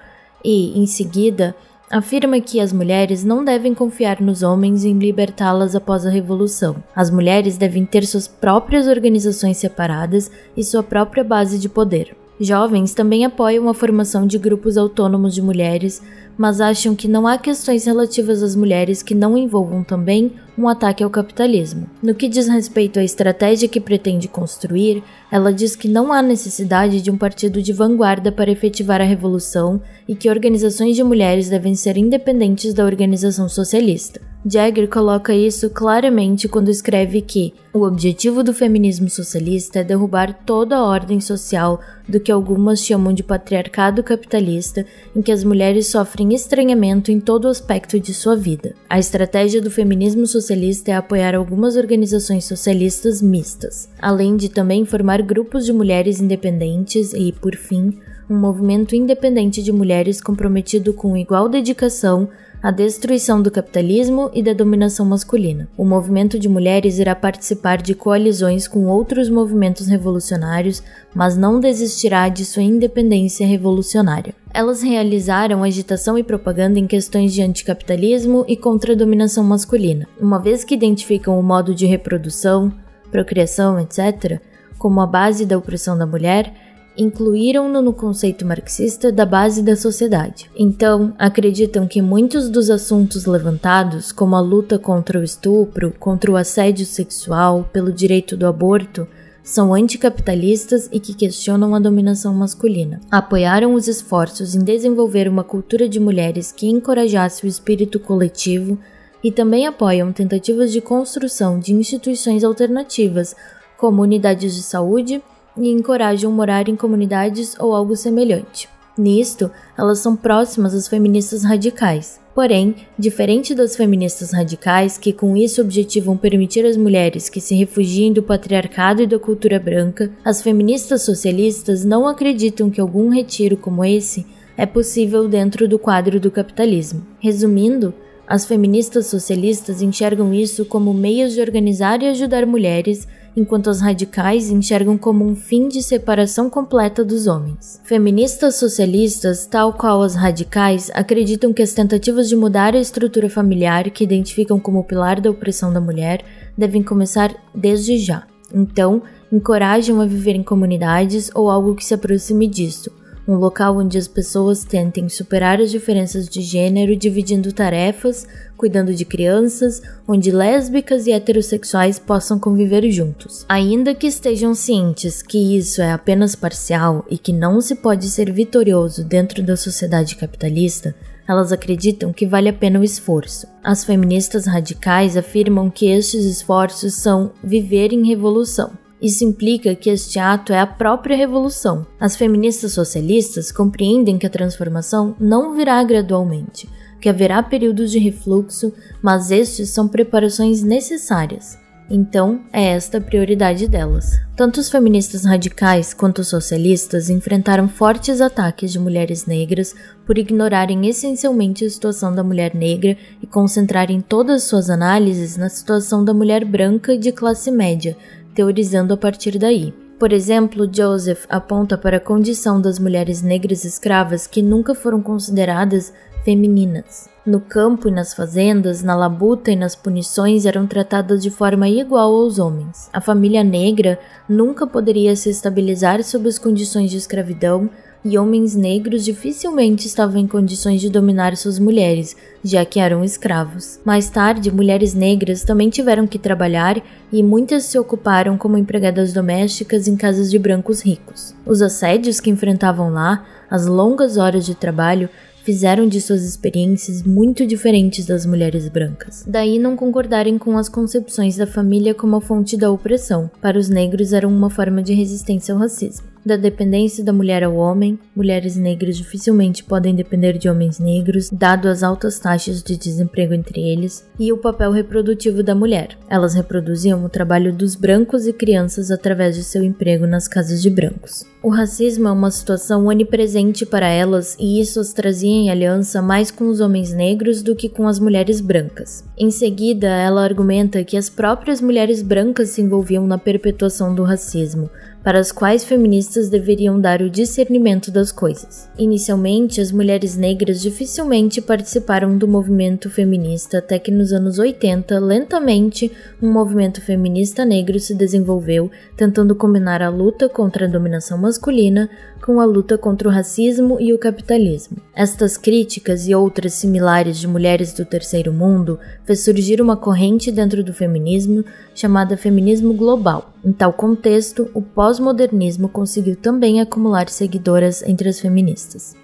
e, em seguida, afirma que as mulheres não devem confiar nos homens em libertá-las após a revolução. As mulheres devem ter suas próprias organizações separadas e sua própria base de poder. Jovens também apoiam a formação de grupos autônomos de mulheres, mas acham que não há questões relativas às mulheres que não envolvam também um ataque ao capitalismo. No que diz respeito à estratégia que pretende construir, ela diz que não há necessidade de um partido de vanguarda para efetivar a revolução e que organizações de mulheres devem ser independentes da organização socialista. Jagger coloca isso claramente quando escreve que o objetivo do feminismo socialista é derrubar toda a ordem social do que algumas chamam de patriarcado capitalista, em que as mulheres sofrem estranhamento em todo aspecto de sua vida. A estratégia do feminismo socialista é apoiar algumas organizações socialistas mistas, além de também formar grupos de mulheres independentes e, por fim, um movimento independente de mulheres comprometido com igual dedicação à destruição do capitalismo e da dominação masculina. O movimento de mulheres irá participar de coalizões com outros movimentos revolucionários, mas não desistirá de sua independência revolucionária. Elas realizaram agitação e propaganda em questões de anticapitalismo e contra a dominação masculina, uma vez que identificam o modo de reprodução, procriação, etc., como a base da opressão da mulher, incluíram-no no conceito marxista da base da sociedade. Então, acreditam que muitos dos assuntos levantados, como a luta contra o estupro, contra o assédio sexual, pelo direito do aborto, são anticapitalistas e que questionam a dominação masculina. Apoiaram os esforços em desenvolver uma cultura de mulheres que encorajasse o espírito coletivo e também apoiam tentativas de construção de instituições alternativas, como unidades de saúde e encorajam morar em comunidades ou algo semelhante. Nisto, elas são próximas às feministas radicais. Porém, diferente das feministas radicais, que com isso objetivam permitir às mulheres que se refugiem do patriarcado e da cultura branca, as feministas socialistas não acreditam que algum retiro como esse é possível dentro do quadro do capitalismo. Resumindo, as feministas socialistas enxergam isso como meios de organizar e ajudar mulheres enquanto as radicais enxergam como um fim de separação completa dos homens. Feministas socialistas, tal qual as radicais, acreditam que as tentativas de mudar a estrutura familiar que identificam como pilar da opressão da mulher devem começar desde já. Então, encorajam a viver em comunidades ou algo que se aproxime disso um local onde as pessoas tentem superar as diferenças de gênero dividindo tarefas, cuidando de crianças, onde lésbicas e heterossexuais possam conviver juntos. Ainda que estejam cientes que isso é apenas parcial e que não se pode ser vitorioso dentro da sociedade capitalista, elas acreditam que vale a pena o esforço. As feministas radicais afirmam que estes esforços são viver em revolução isso implica que este ato é a própria revolução. As feministas socialistas compreendem que a transformação não virá gradualmente, que haverá períodos de refluxo, mas estes são preparações necessárias. Então, é esta a prioridade delas. Tanto os feministas radicais quanto os socialistas enfrentaram fortes ataques de mulheres negras por ignorarem essencialmente a situação da mulher negra e concentrarem todas suas análises na situação da mulher branca de classe média, teorizando a partir daí. Por exemplo, Joseph aponta para a condição das mulheres negras escravas que nunca foram consideradas femininas. No campo e nas fazendas, na labuta e nas punições eram tratadas de forma igual aos homens. A família negra nunca poderia se estabilizar sob as condições de escravidão e homens negros dificilmente estavam em condições de dominar suas mulheres, já que eram escravos. Mais tarde, mulheres negras também tiveram que trabalhar e muitas se ocuparam como empregadas domésticas em casas de brancos ricos. Os assédios que enfrentavam lá, as longas horas de trabalho, fizeram de suas experiências muito diferentes das mulheres brancas. Daí não concordarem com as concepções da família como a fonte da opressão. Para os negros eram uma forma de resistência ao racismo da dependência da mulher ao homem, mulheres negras dificilmente podem depender de homens negros, dado as altas taxas de desemprego entre eles, e o papel reprodutivo da mulher. Elas reproduziam o trabalho dos brancos e crianças através de seu emprego nas casas de brancos. O racismo é uma situação onipresente para elas e isso as trazia em aliança mais com os homens negros do que com as mulheres brancas. Em seguida, ela argumenta que as próprias mulheres brancas se envolviam na perpetuação do racismo, para as quais feministas deveriam dar o discernimento das coisas. Inicialmente, as mulheres negras dificilmente participaram do movimento feminista até que nos anos 80, lentamente, um movimento feminista negro se desenvolveu, tentando combinar a luta contra a dominação masculina com a luta contra o racismo e o capitalismo. Estas críticas e outras similares de mulheres do terceiro mundo fez surgir uma corrente dentro do feminismo chamada feminismo global. Em tal contexto, o pós-modernismo conseguiu também acumular seguidoras entre as feministas.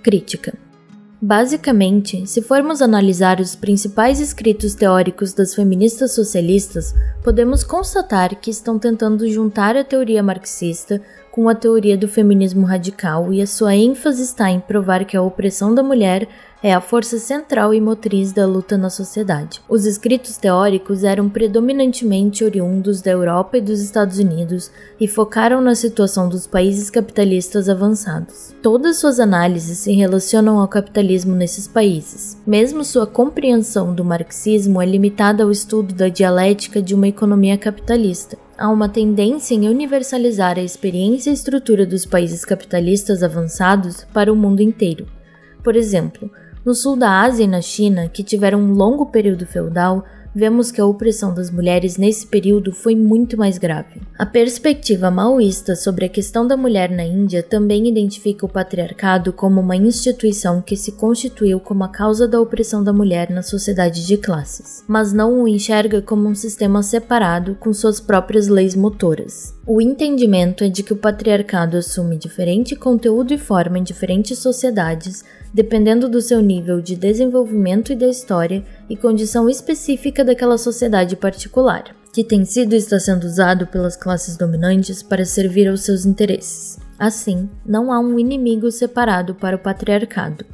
Crítica Basicamente, se formos analisar os principais escritos teóricos das feministas socialistas, podemos constatar que estão tentando juntar a teoria marxista com a teoria do feminismo radical e a sua ênfase está em provar que a opressão da mulher é a força central e motriz da luta na sociedade. Os escritos teóricos eram predominantemente oriundos da Europa e dos Estados Unidos e focaram na situação dos países capitalistas avançados. Todas suas análises se relacionam ao capitalismo nesses países. Mesmo sua compreensão do marxismo é limitada ao estudo da dialética de uma economia capitalista, há uma tendência em universalizar a experiência e estrutura dos países capitalistas avançados para o mundo inteiro. Por exemplo, no sul da Ásia e na China, que tiveram um longo período feudal, vemos que a opressão das mulheres nesse período foi muito mais grave. A perspectiva maoísta sobre a questão da mulher na Índia também identifica o patriarcado como uma instituição que se constituiu como a causa da opressão da mulher na sociedade de classes, mas não o enxerga como um sistema separado com suas próprias leis motoras. O entendimento é de que o patriarcado assume diferente conteúdo e forma em diferentes sociedades, dependendo do seu nível de desenvolvimento e da história e condição específica daquela sociedade particular, que tem sido e está sendo usado pelas classes dominantes para servir aos seus interesses. Assim, não há um inimigo separado para o patriarcado.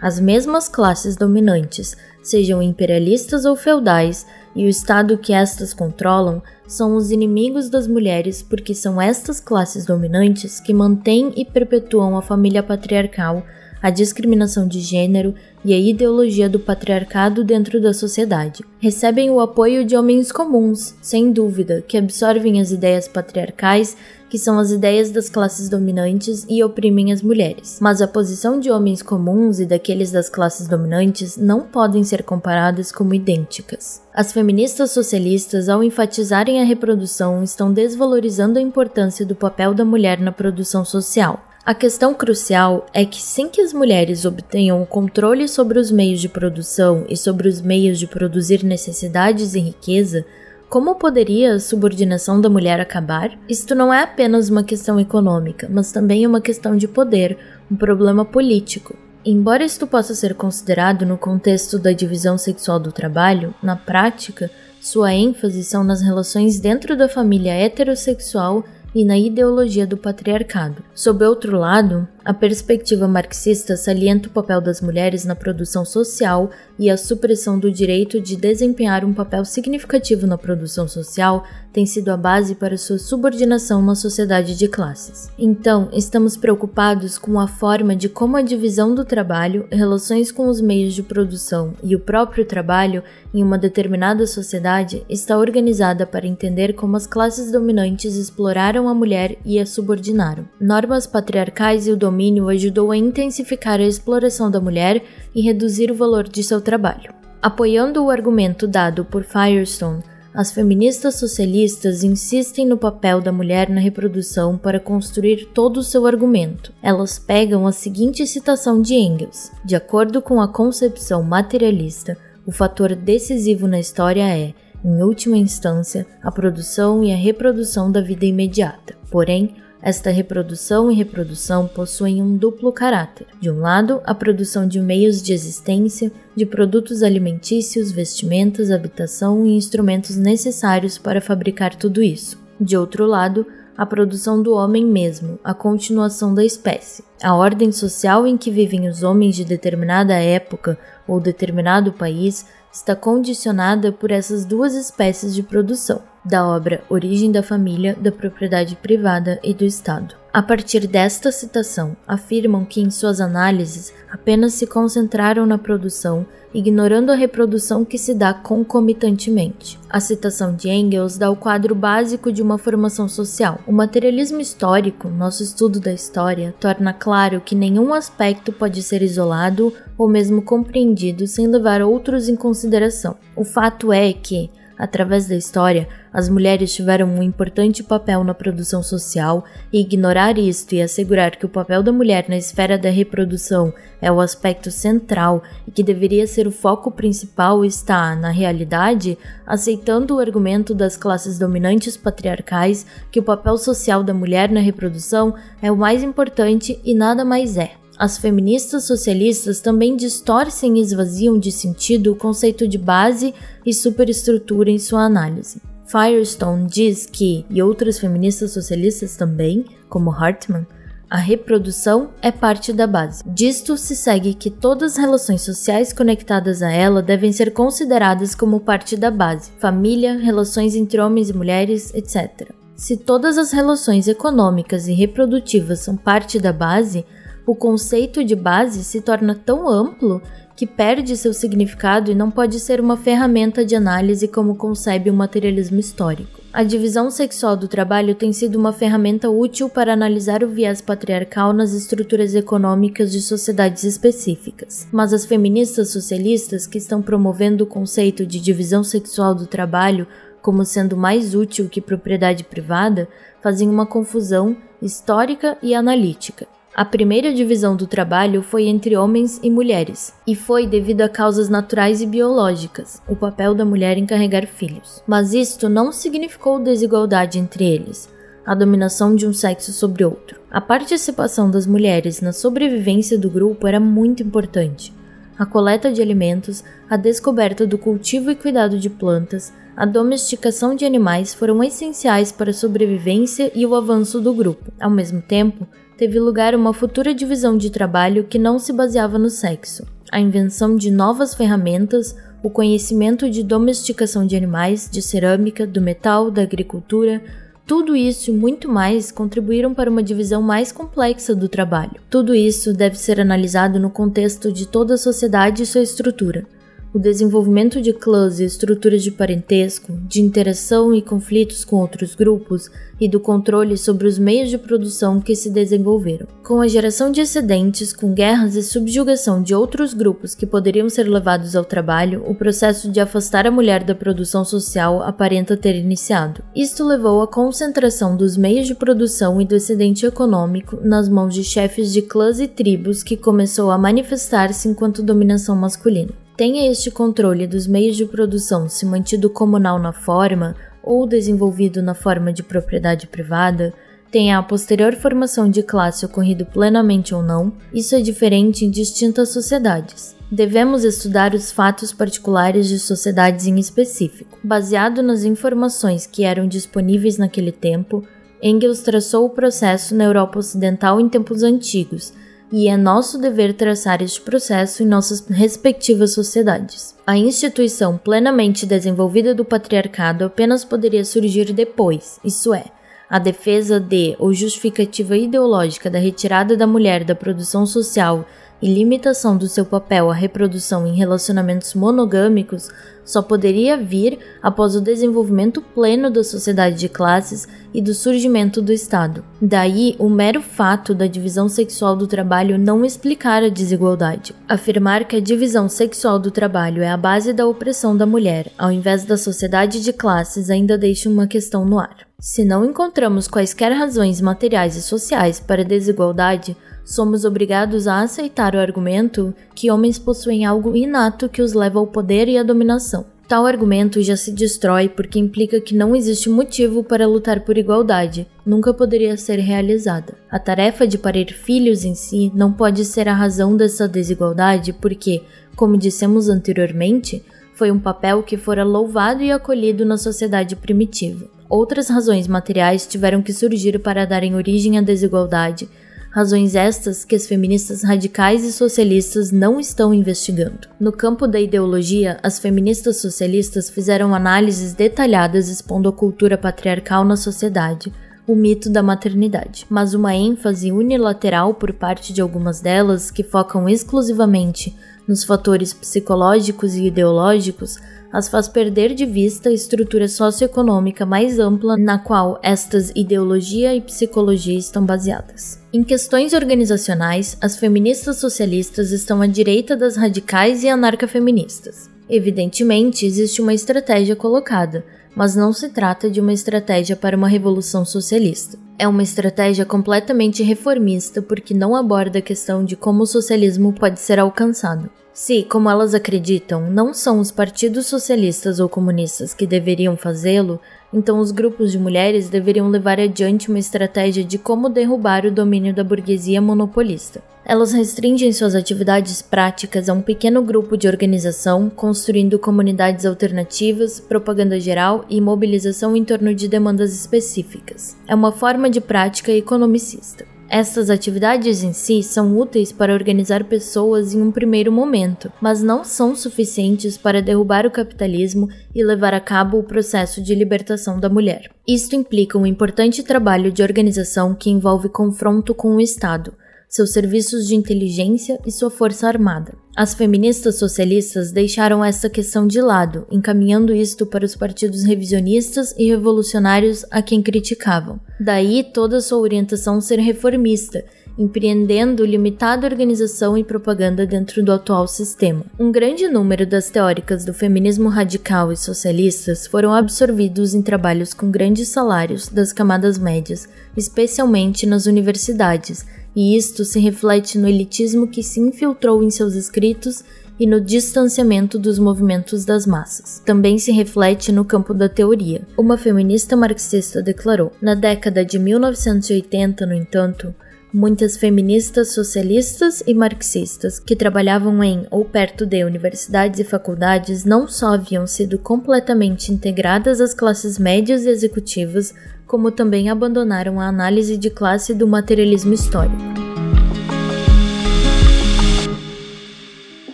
As mesmas classes dominantes, sejam imperialistas ou feudais, e o Estado que estas controlam são os inimigos das mulheres porque são estas classes dominantes que mantêm e perpetuam a família patriarcal a discriminação de gênero e a ideologia do patriarcado dentro da sociedade. Recebem o apoio de homens comuns, sem dúvida, que absorvem as ideias patriarcais, que são as ideias das classes dominantes e oprimem as mulheres. Mas a posição de homens comuns e daqueles das classes dominantes não podem ser comparadas como idênticas. As feministas socialistas, ao enfatizarem a reprodução, estão desvalorizando a importância do papel da mulher na produção social. A questão crucial é que, sem que as mulheres obtenham o controle sobre os meios de produção e sobre os meios de produzir necessidades e riqueza, como poderia a subordinação da mulher acabar? Isto não é apenas uma questão econômica, mas também uma questão de poder, um problema político. Embora isto possa ser considerado no contexto da divisão sexual do trabalho, na prática, sua ênfase são nas relações dentro da família heterossexual e na ideologia do patriarcado. Sob outro lado, a perspectiva marxista salienta o papel das mulheres na produção social e a supressão do direito de desempenhar um papel significativo na produção social tem sido a base para sua subordinação na sociedade de classes. Então, estamos preocupados com a forma de como a divisão do trabalho, relações com os meios de produção e o próprio trabalho em uma determinada sociedade está organizada para entender como as classes dominantes exploraram a mulher e a subordinaram. Normas patriarcais e o domínio ajudou a intensificar a exploração da mulher e reduzir o valor de seu trabalho. Apoiando o argumento dado por Firestone, as feministas socialistas insistem no papel da mulher na reprodução para construir todo o seu argumento. Elas pegam a seguinte citação de Engels: De acordo com a concepção materialista, o fator decisivo na história é, em última instância, a produção e a reprodução da vida imediata. Porém, esta reprodução e reprodução possuem um duplo caráter. De um lado, a produção de meios de existência, de produtos alimentícios, vestimentas, habitação e instrumentos necessários para fabricar tudo isso. De outro lado, a produção do homem mesmo, a continuação da espécie. A ordem social em que vivem os homens de determinada época ou determinado país está condicionada por essas duas espécies de produção da obra Origem da Família, da Propriedade Privada e do Estado. A partir desta citação, afirmam que em suas análises apenas se concentraram na produção, ignorando a reprodução que se dá concomitantemente. A citação de Engels dá o quadro básico de uma formação social. O materialismo histórico, nosso estudo da história, torna claro que nenhum aspecto pode ser isolado ou mesmo compreendido sem levar outros em consideração. O fato é que, Através da história, as mulheres tiveram um importante papel na produção social, e ignorar isto e assegurar que o papel da mulher na esfera da reprodução é o aspecto central e que deveria ser o foco principal está, na realidade, aceitando o argumento das classes dominantes patriarcais que o papel social da mulher na reprodução é o mais importante e nada mais é. As feministas socialistas também distorcem e esvaziam de sentido o conceito de base e superestrutura em sua análise. Firestone diz que, e outras feministas socialistas também, como Hartman, a reprodução é parte da base. Disto se segue que todas as relações sociais conectadas a ela devem ser consideradas como parte da base: família, relações entre homens e mulheres, etc. Se todas as relações econômicas e reprodutivas são parte da base, o conceito de base se torna tão amplo que perde seu significado e não pode ser uma ferramenta de análise como concebe o materialismo histórico. A divisão sexual do trabalho tem sido uma ferramenta útil para analisar o viés patriarcal nas estruturas econômicas de sociedades específicas. Mas as feministas socialistas que estão promovendo o conceito de divisão sexual do trabalho como sendo mais útil que propriedade privada fazem uma confusão histórica e analítica. A primeira divisão do trabalho foi entre homens e mulheres, e foi devido a causas naturais e biológicas, o papel da mulher em carregar filhos. Mas isto não significou desigualdade entre eles, a dominação de um sexo sobre outro. A participação das mulheres na sobrevivência do grupo era muito importante. A coleta de alimentos, a descoberta do cultivo e cuidado de plantas, a domesticação de animais foram essenciais para a sobrevivência e o avanço do grupo. Ao mesmo tempo, teve lugar uma futura divisão de trabalho que não se baseava no sexo. A invenção de novas ferramentas, o conhecimento de domesticação de animais, de cerâmica, do metal, da agricultura, tudo isso e muito mais contribuíram para uma divisão mais complexa do trabalho. Tudo isso deve ser analisado no contexto de toda a sociedade e sua estrutura o desenvolvimento de clãs e estruturas de parentesco, de interação e conflitos com outros grupos e do controle sobre os meios de produção que se desenvolveram. Com a geração de excedentes, com guerras e subjugação de outros grupos que poderiam ser levados ao trabalho, o processo de afastar a mulher da produção social aparenta ter iniciado. Isto levou à concentração dos meios de produção e do excedente econômico nas mãos de chefes de clãs e tribos que começou a manifestar-se enquanto dominação masculina tenha este controle dos meios de produção se mantido comunal na forma ou desenvolvido na forma de propriedade privada, tenha a posterior formação de classe ocorrido plenamente ou não, isso é diferente em distintas sociedades. Devemos estudar os fatos particulares de sociedades em específico, baseado nas informações que eram disponíveis naquele tempo Engels traçou o processo na Europa Ocidental em tempos antigos, e é nosso dever traçar este processo em nossas respectivas sociedades. A instituição plenamente desenvolvida do patriarcado apenas poderia surgir depois, isso é, a defesa de ou justificativa ideológica da retirada da mulher da produção social e limitação do seu papel à reprodução em relacionamentos monogâmicos só poderia vir após o desenvolvimento pleno da sociedade de classes e do surgimento do Estado. Daí, o mero fato da divisão sexual do trabalho não explicar a desigualdade. Afirmar que a divisão sexual do trabalho é a base da opressão da mulher, ao invés da sociedade de classes, ainda deixa uma questão no ar. Se não encontramos quaisquer razões materiais e sociais para a desigualdade, somos obrigados a aceitar o argumento que homens possuem algo inato que os leva ao poder e à dominação. Tal argumento já se destrói porque implica que não existe motivo para lutar por igualdade, nunca poderia ser realizada. A tarefa de parir filhos em si não pode ser a razão dessa desigualdade porque, como dissemos anteriormente, foi um papel que fora louvado e acolhido na sociedade primitiva. Outras razões materiais tiveram que surgir para darem origem à desigualdade, razões estas que as feministas radicais e socialistas não estão investigando. No campo da ideologia, as feministas socialistas fizeram análises detalhadas expondo a cultura patriarcal na sociedade, o mito da maternidade, mas uma ênfase unilateral por parte de algumas delas, que focam exclusivamente nos fatores psicológicos e ideológicos, as faz perder de vista a estrutura socioeconômica mais ampla na qual estas ideologia e psicologia estão baseadas. Em questões organizacionais, as feministas socialistas estão à direita das radicais e anarcafeministas. Evidentemente, existe uma estratégia colocada, mas não se trata de uma estratégia para uma revolução socialista. É uma estratégia completamente reformista porque não aborda a questão de como o socialismo pode ser alcançado. Se, como elas acreditam, não são os partidos socialistas ou comunistas que deveriam fazê-lo, então os grupos de mulheres deveriam levar adiante uma estratégia de como derrubar o domínio da burguesia monopolista. Elas restringem suas atividades práticas a um pequeno grupo de organização, construindo comunidades alternativas, propaganda geral e mobilização em torno de demandas específicas. É uma forma de prática economicista. Estas atividades em si são úteis para organizar pessoas em um primeiro momento, mas não são suficientes para derrubar o capitalismo e levar a cabo o processo de libertação da mulher. Isto implica um importante trabalho de organização que envolve confronto com o Estado, seus serviços de inteligência e sua força armada. As feministas socialistas deixaram essa questão de lado, encaminhando isto para os partidos revisionistas e revolucionários a quem criticavam. Daí toda sua orientação ser reformista, empreendendo limitada organização e propaganda dentro do atual sistema. Um grande número das teóricas do feminismo radical e socialistas foram absorvidos em trabalhos com grandes salários das camadas médias, especialmente nas universidades e isto se reflete no elitismo que se infiltrou em seus escritos e no distanciamento dos movimentos das massas. Também se reflete no campo da teoria. Uma feminista marxista declarou: Na década de 1980, no entanto, muitas feministas socialistas e marxistas que trabalhavam em ou perto de universidades e faculdades não só haviam sido completamente integradas às classes médias e executivas, como também abandonaram a análise de classe do materialismo histórico.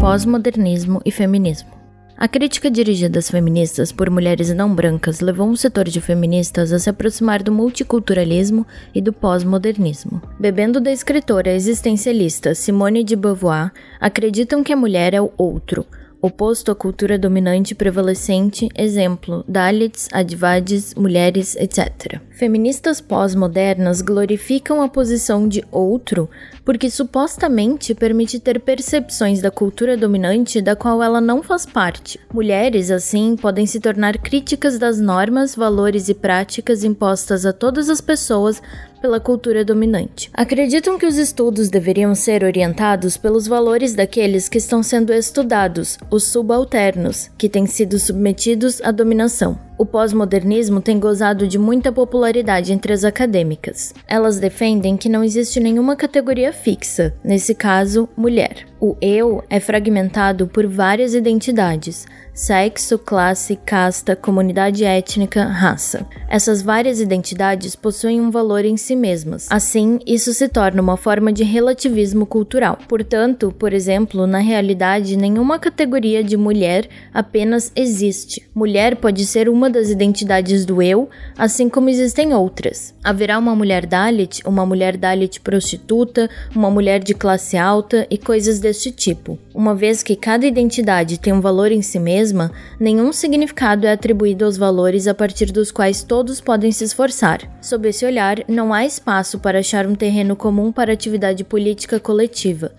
Pós-modernismo e feminismo. A crítica dirigida às feministas por mulheres não brancas levou um setor de feministas a se aproximar do multiculturalismo e do pós-modernismo. Bebendo da escritora existencialista Simone de Beauvoir, acreditam que a mulher é o outro, oposto à cultura dominante prevalecente, exemplo, Dalits, Adivades, mulheres, etc. Feministas pós-modernas glorificam a posição de outro porque supostamente permite ter percepções da cultura dominante da qual ela não faz parte. Mulheres, assim, podem se tornar críticas das normas, valores e práticas impostas a todas as pessoas pela cultura dominante. Acreditam que os estudos deveriam ser orientados pelos valores daqueles que estão sendo estudados, os subalternos, que têm sido submetidos à dominação. O pós-modernismo tem gozado de muita popularidade entre as acadêmicas. Elas defendem que não existe nenhuma categoria fixa, nesse caso, mulher. O eu é fragmentado por várias identidades, sexo, classe, casta, comunidade étnica, raça. Essas várias identidades possuem um valor em si mesmas. Assim, isso se torna uma forma de relativismo cultural. Portanto, por exemplo, na realidade, nenhuma categoria de mulher apenas existe. Mulher pode ser uma das identidades do eu, assim como existem outras. Haverá uma mulher Dalit, uma mulher Dalit prostituta, uma mulher de classe alta e coisas deste tipo. Uma vez que cada identidade tem um valor em si mesma, nenhum significado é atribuído aos valores a partir dos quais todos podem se esforçar. Sob esse olhar, não há espaço para achar um terreno comum para atividade política coletiva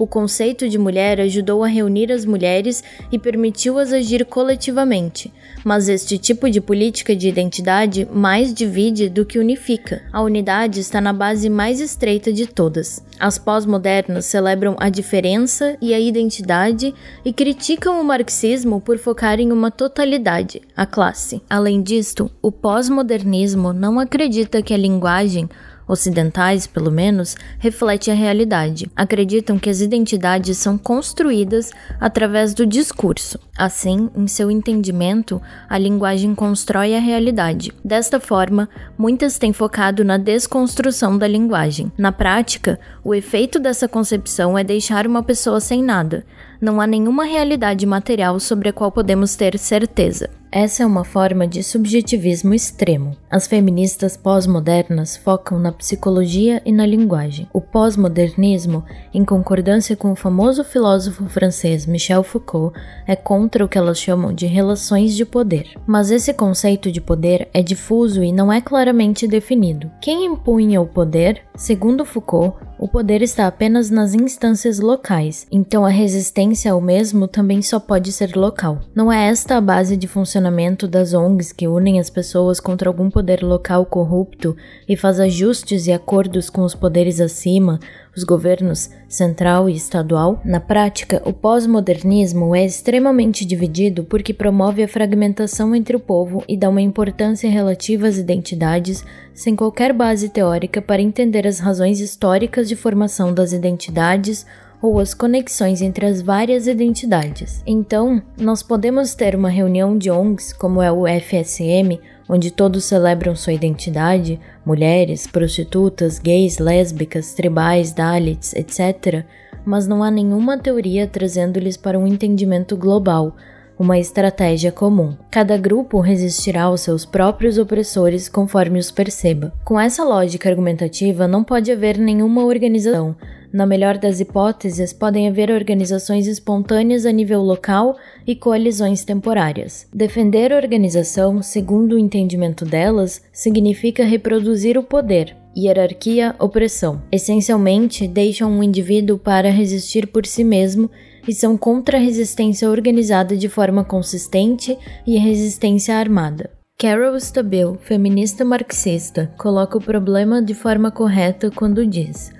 o conceito de mulher ajudou a reunir as mulheres e permitiu-as agir coletivamente, mas este tipo de política de identidade mais divide do que unifica. A unidade está na base mais estreita de todas. As pós-modernas celebram a diferença e a identidade e criticam o marxismo por focar em uma totalidade, a classe. Além disto, o pós-modernismo não acredita que a linguagem ocidentais pelo menos, reflete a realidade. Acreditam que as identidades são construídas através do discurso. Assim, em seu entendimento, a linguagem constrói a realidade. Desta forma, muitas têm focado na desconstrução da linguagem. Na prática, o efeito dessa concepção é deixar uma pessoa sem nada. Não há nenhuma realidade material sobre a qual podemos ter certeza. Essa é uma forma de subjetivismo extremo. As feministas pós-modernas focam na psicologia e na linguagem. O pós-modernismo, em concordância com o famoso filósofo francês Michel Foucault, é contra o que elas chamam de relações de poder. Mas esse conceito de poder é difuso e não é claramente definido. Quem impunha o poder, segundo Foucault, o poder está apenas nas instâncias locais, então a resistência ao mesmo também só pode ser local. Não é esta a base de funcionamento das ONGs que unem as pessoas contra algum poder local corrupto e faz ajustes e acordos com os poderes acima, os governos central e estadual, na prática, o pós-modernismo é extremamente dividido porque promove a fragmentação entre o povo e dá uma importância relativa às identidades sem qualquer base teórica para entender as razões históricas de formação das identidades ou as conexões entre as várias identidades. Então, nós podemos ter uma reunião de ONGs, como é o FSM, onde todos celebram sua identidade, mulheres, prostitutas, gays, lésbicas, tribais, dalits, etc., mas não há nenhuma teoria trazendo-lhes para um entendimento global, uma estratégia comum. Cada grupo resistirá aos seus próprios opressores conforme os perceba. Com essa lógica argumentativa, não pode haver nenhuma organização, na melhor das hipóteses, podem haver organizações espontâneas a nível local e coalizões temporárias. Defender a organização, segundo o entendimento delas, significa reproduzir o poder, hierarquia, opressão. Essencialmente, deixam um indivíduo para resistir por si mesmo e são contra a resistência organizada de forma consistente e resistência armada. Carol Stabile, feminista marxista, coloca o problema de forma correta quando diz: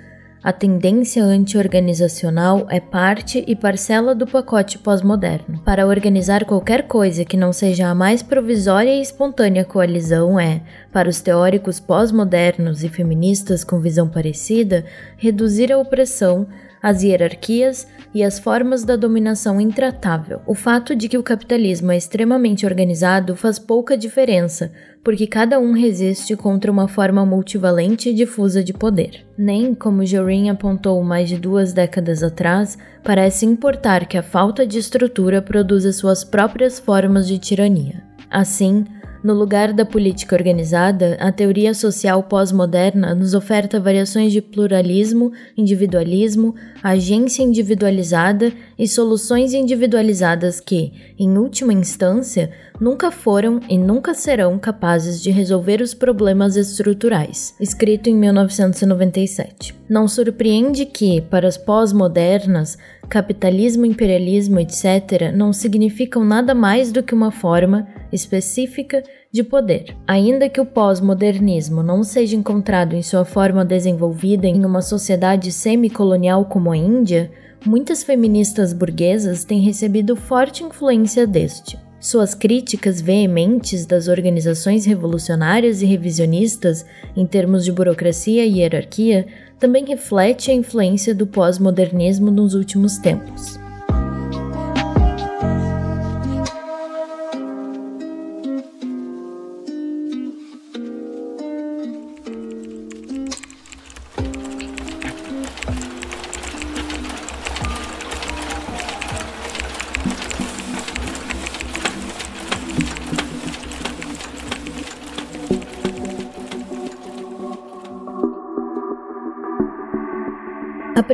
a tendência anti-organizacional é parte e parcela do pacote pós-moderno. Para organizar qualquer coisa que não seja a mais provisória e espontânea coalizão é, para os teóricos pós-modernos e feministas com visão parecida, reduzir a opressão, as hierarquias e as formas da dominação intratável. O fato de que o capitalismo é extremamente organizado faz pouca diferença, porque cada um resiste contra uma forma multivalente e difusa de poder. Nem, como Jorin apontou mais de duas décadas atrás, parece importar que a falta de estrutura produza suas próprias formas de tirania. Assim, no lugar da política organizada, a teoria social pós-moderna nos oferta variações de pluralismo, individualismo, agência individualizada e soluções individualizadas que, em última instância, nunca foram e nunca serão capazes de resolver os problemas estruturais. Escrito em 1997. Não surpreende que, para as pós-modernas, capitalismo, imperialismo, etc., não significam nada mais do que uma forma específica de poder. Ainda que o pós-modernismo não seja encontrado em sua forma desenvolvida em uma sociedade semi-colonial como a Índia, muitas feministas burguesas têm recebido forte influência deste. Suas críticas veementes das organizações revolucionárias e revisionistas em termos de burocracia e hierarquia também reflete a influência do pós-modernismo nos últimos tempos.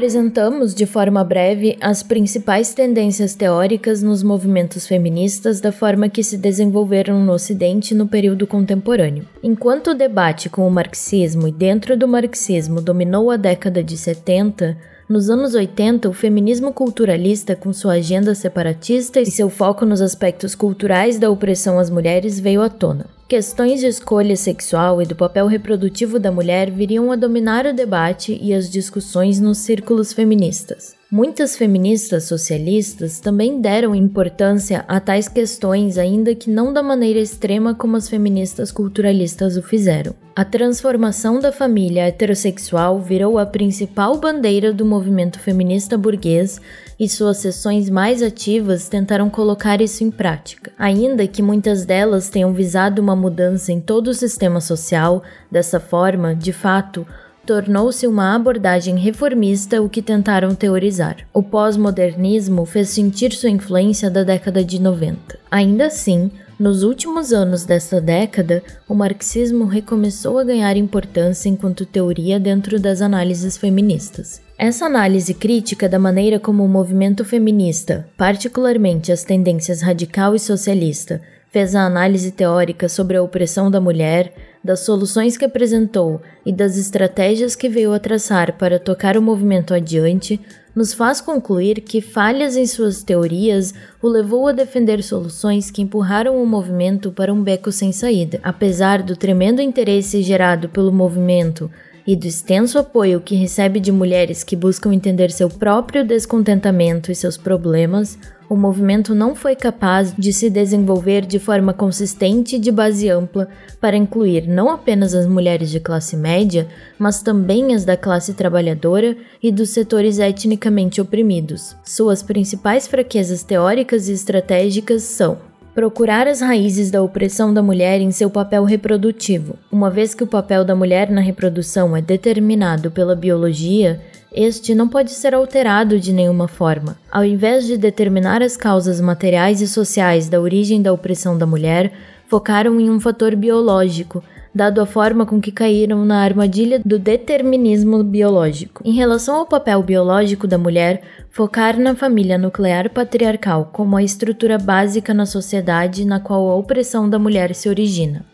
Apresentamos de forma breve as principais tendências teóricas nos movimentos feministas da forma que se desenvolveram no Ocidente no período contemporâneo. Enquanto o debate com o marxismo e dentro do marxismo dominou a década de 70, nos anos 80, o feminismo culturalista, com sua agenda separatista e seu foco nos aspectos culturais da opressão às mulheres, veio à tona. Questões de escolha sexual e do papel reprodutivo da mulher viriam a dominar o debate e as discussões nos círculos feministas. Muitas feministas socialistas também deram importância a tais questões, ainda que não da maneira extrema como as feministas culturalistas o fizeram. A transformação da família heterossexual virou a principal bandeira do movimento feminista burguês e suas sessões mais ativas tentaram colocar isso em prática. Ainda que muitas delas tenham visado uma mudança em todo o sistema social, dessa forma, de fato, tornou-se uma abordagem reformista o que tentaram teorizar. O pós-modernismo fez sentir sua influência da década de 90. Ainda assim, nos últimos anos desta década, o marxismo recomeçou a ganhar importância enquanto teoria dentro das análises feministas. Essa análise crítica da maneira como o movimento feminista, particularmente as tendências radical e socialista, fez a análise teórica sobre a opressão da mulher, das soluções que apresentou e das estratégias que veio a traçar para tocar o movimento adiante, nos faz concluir que falhas em suas teorias o levou a defender soluções que empurraram o movimento para um beco sem saída. Apesar do tremendo interesse gerado pelo movimento e do extenso apoio que recebe de mulheres que buscam entender seu próprio descontentamento e seus problemas, o movimento não foi capaz de se desenvolver de forma consistente e de base ampla para incluir não apenas as mulheres de classe média, mas também as da classe trabalhadora e dos setores etnicamente oprimidos. Suas principais fraquezas teóricas e estratégicas são procurar as raízes da opressão da mulher em seu papel reprodutivo. Uma vez que o papel da mulher na reprodução é determinado pela biologia, este não pode ser alterado de nenhuma forma. Ao invés de determinar as causas materiais e sociais da origem da opressão da mulher, focaram em um fator biológico, dado a forma com que caíram na armadilha do determinismo biológico. Em relação ao papel biológico da mulher, focar na família nuclear patriarcal como a estrutura básica na sociedade na qual a opressão da mulher se origina.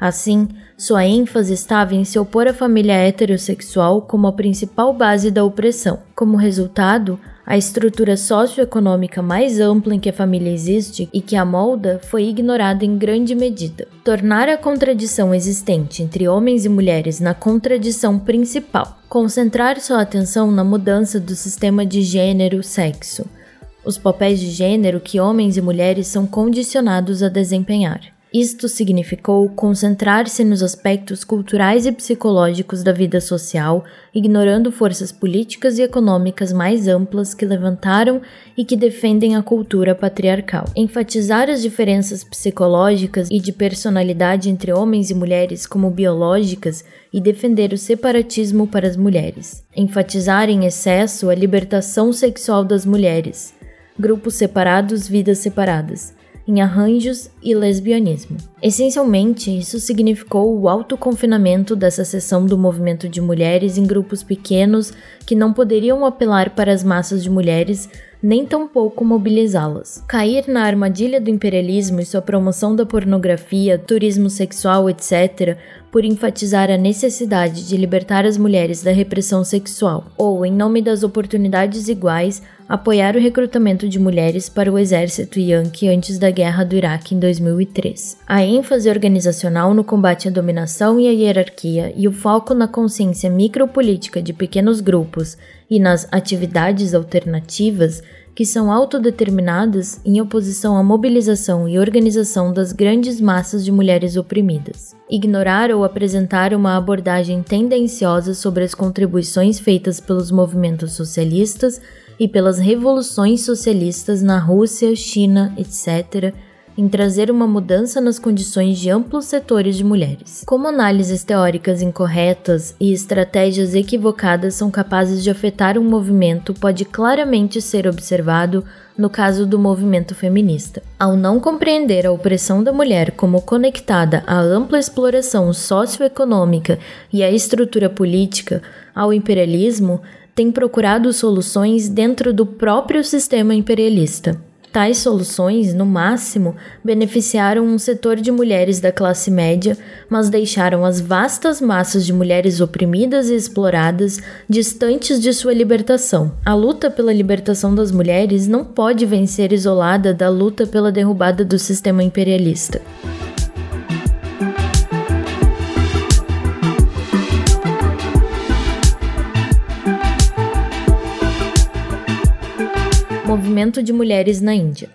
Assim, sua ênfase estava em se opor à família heterossexual como a principal base da opressão. Como resultado, a estrutura socioeconômica mais ampla em que a família existe e que a molda foi ignorada em grande medida. Tornar a contradição existente entre homens e mulheres na contradição principal. Concentrar sua atenção na mudança do sistema de gênero-sexo. Os papéis de gênero que homens e mulheres são condicionados a desempenhar. Isto significou concentrar-se nos aspectos culturais e psicológicos da vida social, ignorando forças políticas e econômicas mais amplas que levantaram e que defendem a cultura patriarcal. Enfatizar as diferenças psicológicas e de personalidade entre homens e mulheres como biológicas e defender o separatismo para as mulheres. Enfatizar em excesso a libertação sexual das mulheres. Grupos separados, vidas separadas em arranjos e lesbianismo. Essencialmente, isso significou o autoconfinamento dessa seção do movimento de mulheres em grupos pequenos que não poderiam apelar para as massas de mulheres nem tampouco mobilizá-las. Cair na armadilha do imperialismo e sua promoção da pornografia, turismo sexual, etc., por enfatizar a necessidade de libertar as mulheres da repressão sexual, ou, em nome das oportunidades iguais, apoiar o recrutamento de mulheres para o exército Yankee antes da guerra do Iraque em 2003. A ênfase organizacional no combate à dominação e à hierarquia e o foco na consciência micropolítica de pequenos grupos e nas atividades alternativas que são autodeterminadas em oposição à mobilização e organização das grandes massas de mulheres oprimidas. Ignorar ou apresentar uma abordagem tendenciosa sobre as contribuições feitas pelos movimentos socialistas e pelas revoluções socialistas na Rússia, China, etc em trazer uma mudança nas condições de amplos setores de mulheres. Como análises teóricas incorretas e estratégias equivocadas são capazes de afetar um movimento, pode claramente ser observado no caso do movimento feminista. Ao não compreender a opressão da mulher como conectada à ampla exploração socioeconômica e à estrutura política, ao imperialismo, tem procurado soluções dentro do próprio sistema imperialista. Tais soluções, no máximo, beneficiaram um setor de mulheres da classe média, mas deixaram as vastas massas de mulheres oprimidas e exploradas distantes de sua libertação. A luta pela libertação das mulheres não pode vencer isolada da luta pela derrubada do sistema imperialista. Movimento de mulheres na Índia.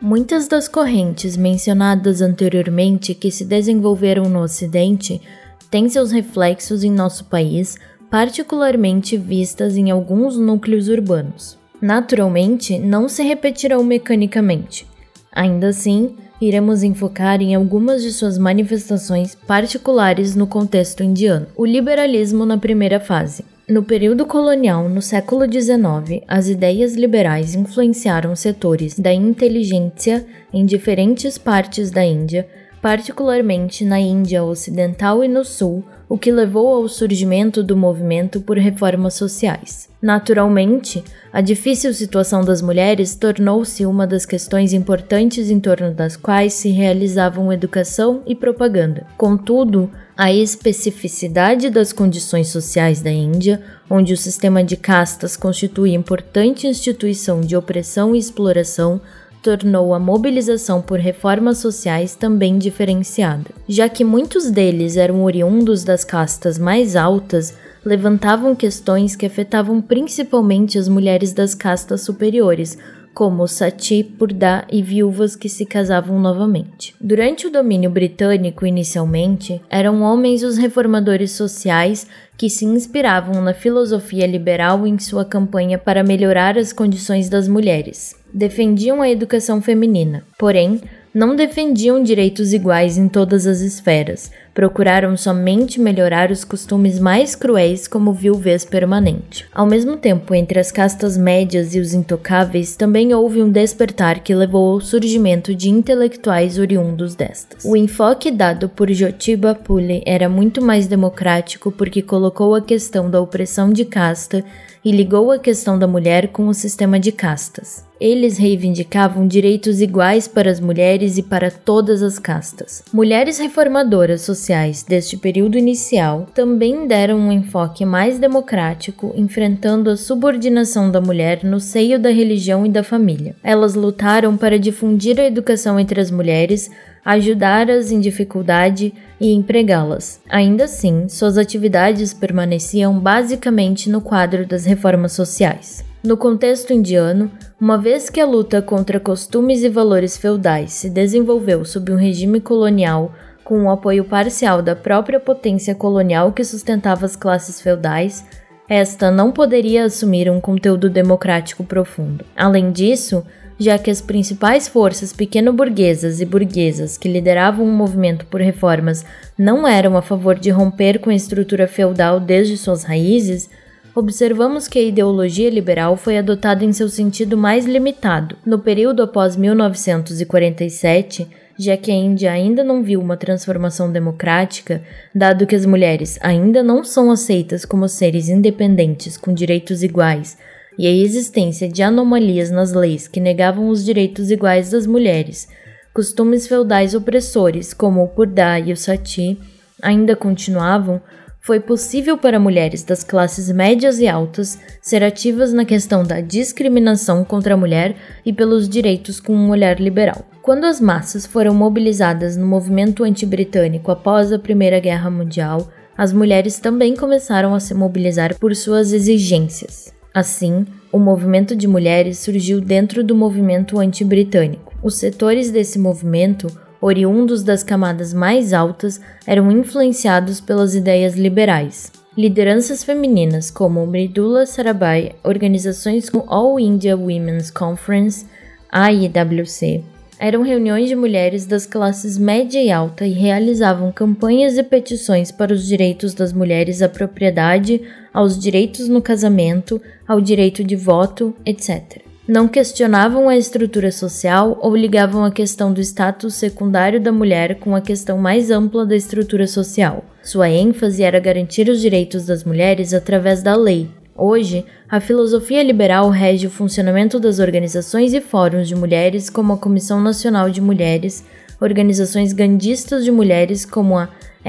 Muitas das correntes mencionadas anteriormente que se desenvolveram no Ocidente têm seus reflexos em nosso país, particularmente vistas em alguns núcleos urbanos. Naturalmente, não se repetirão mecanicamente. Ainda assim, iremos enfocar em algumas de suas manifestações particulares no contexto indiano. O liberalismo na primeira fase. No período colonial, no século XIX, as ideias liberais influenciaram setores da inteligência em diferentes partes da Índia, particularmente na Índia Ocidental e no Sul, o que levou ao surgimento do movimento por reformas sociais. Naturalmente, a difícil situação das mulheres tornou-se uma das questões importantes em torno das quais se realizavam educação e propaganda. Contudo, a especificidade das condições sociais da Índia, onde o sistema de castas constitui importante instituição de opressão e exploração, tornou a mobilização por reformas sociais também diferenciada. Já que muitos deles eram oriundos das castas mais altas, levantavam questões que afetavam principalmente as mulheres das castas superiores, como sati, purda e viúvas que se casavam novamente. Durante o domínio britânico, inicialmente, eram homens os reformadores sociais que se inspiravam na filosofia liberal em sua campanha para melhorar as condições das mulheres. Defendiam a educação feminina, porém, não defendiam direitos iguais em todas as esferas, procuraram somente melhorar os costumes mais cruéis como viuvez permanente. Ao mesmo tempo, entre as castas médias e os intocáveis, também houve um despertar que levou ao surgimento de intelectuais oriundos destas. O enfoque dado por Jyotiba Phule era muito mais democrático porque colocou a questão da opressão de casta e ligou a questão da mulher com o sistema de castas. Eles reivindicavam direitos iguais para as mulheres e para todas as castas. Mulheres reformadoras sociais deste período inicial também deram um enfoque mais democrático, enfrentando a subordinação da mulher no seio da religião e da família. Elas lutaram para difundir a educação entre as mulheres, ajudá-las em dificuldade e empregá-las. Ainda assim, suas atividades permaneciam basicamente no quadro das reformas sociais. No contexto indiano, uma vez que a luta contra costumes e valores feudais se desenvolveu sob um regime colonial com o apoio parcial da própria potência colonial que sustentava as classes feudais, esta não poderia assumir um conteúdo democrático profundo. Além disso, já que as principais forças pequeno-burguesas e burguesas que lideravam o um movimento por reformas não eram a favor de romper com a estrutura feudal desde suas raízes, observamos que a ideologia liberal foi adotada em seu sentido mais limitado. No período após 1947, já que a Índia ainda não viu uma transformação democrática, dado que as mulheres ainda não são aceitas como seres independentes com direitos iguais e a existência de anomalias nas leis que negavam os direitos iguais das mulheres, costumes feudais opressores como o Purda e o Sati ainda continuavam, foi possível para mulheres das classes médias e altas ser ativas na questão da discriminação contra a mulher e pelos direitos com um olhar liberal. Quando as massas foram mobilizadas no movimento anti-britânico após a Primeira Guerra Mundial, as mulheres também começaram a se mobilizar por suas exigências. Assim, O movimento de mulheres surgiu dentro do movimento anti-britânico. Os setores desse movimento, oriundos das camadas mais altas, eram influenciados pelas ideias liberais. Lideranças femininas como Mridula Sarabhai, organizações como All India Women's Conference, AIWC, eram reuniões de mulheres das classes média e alta e realizavam campanhas e petições para os direitos das mulheres à propriedade, aos direitos no casamento, ao direito de voto, etc. Não questionavam a estrutura social ou ligavam a questão do status secundário da mulher com a questão mais ampla da estrutura social. Sua ênfase era garantir os direitos das mulheres através da lei, Hoje, a filosofia liberal rege o funcionamento das organizações e fóruns de mulheres, como a Comissão Nacional de Mulheres, organizações gandistas de mulheres, como a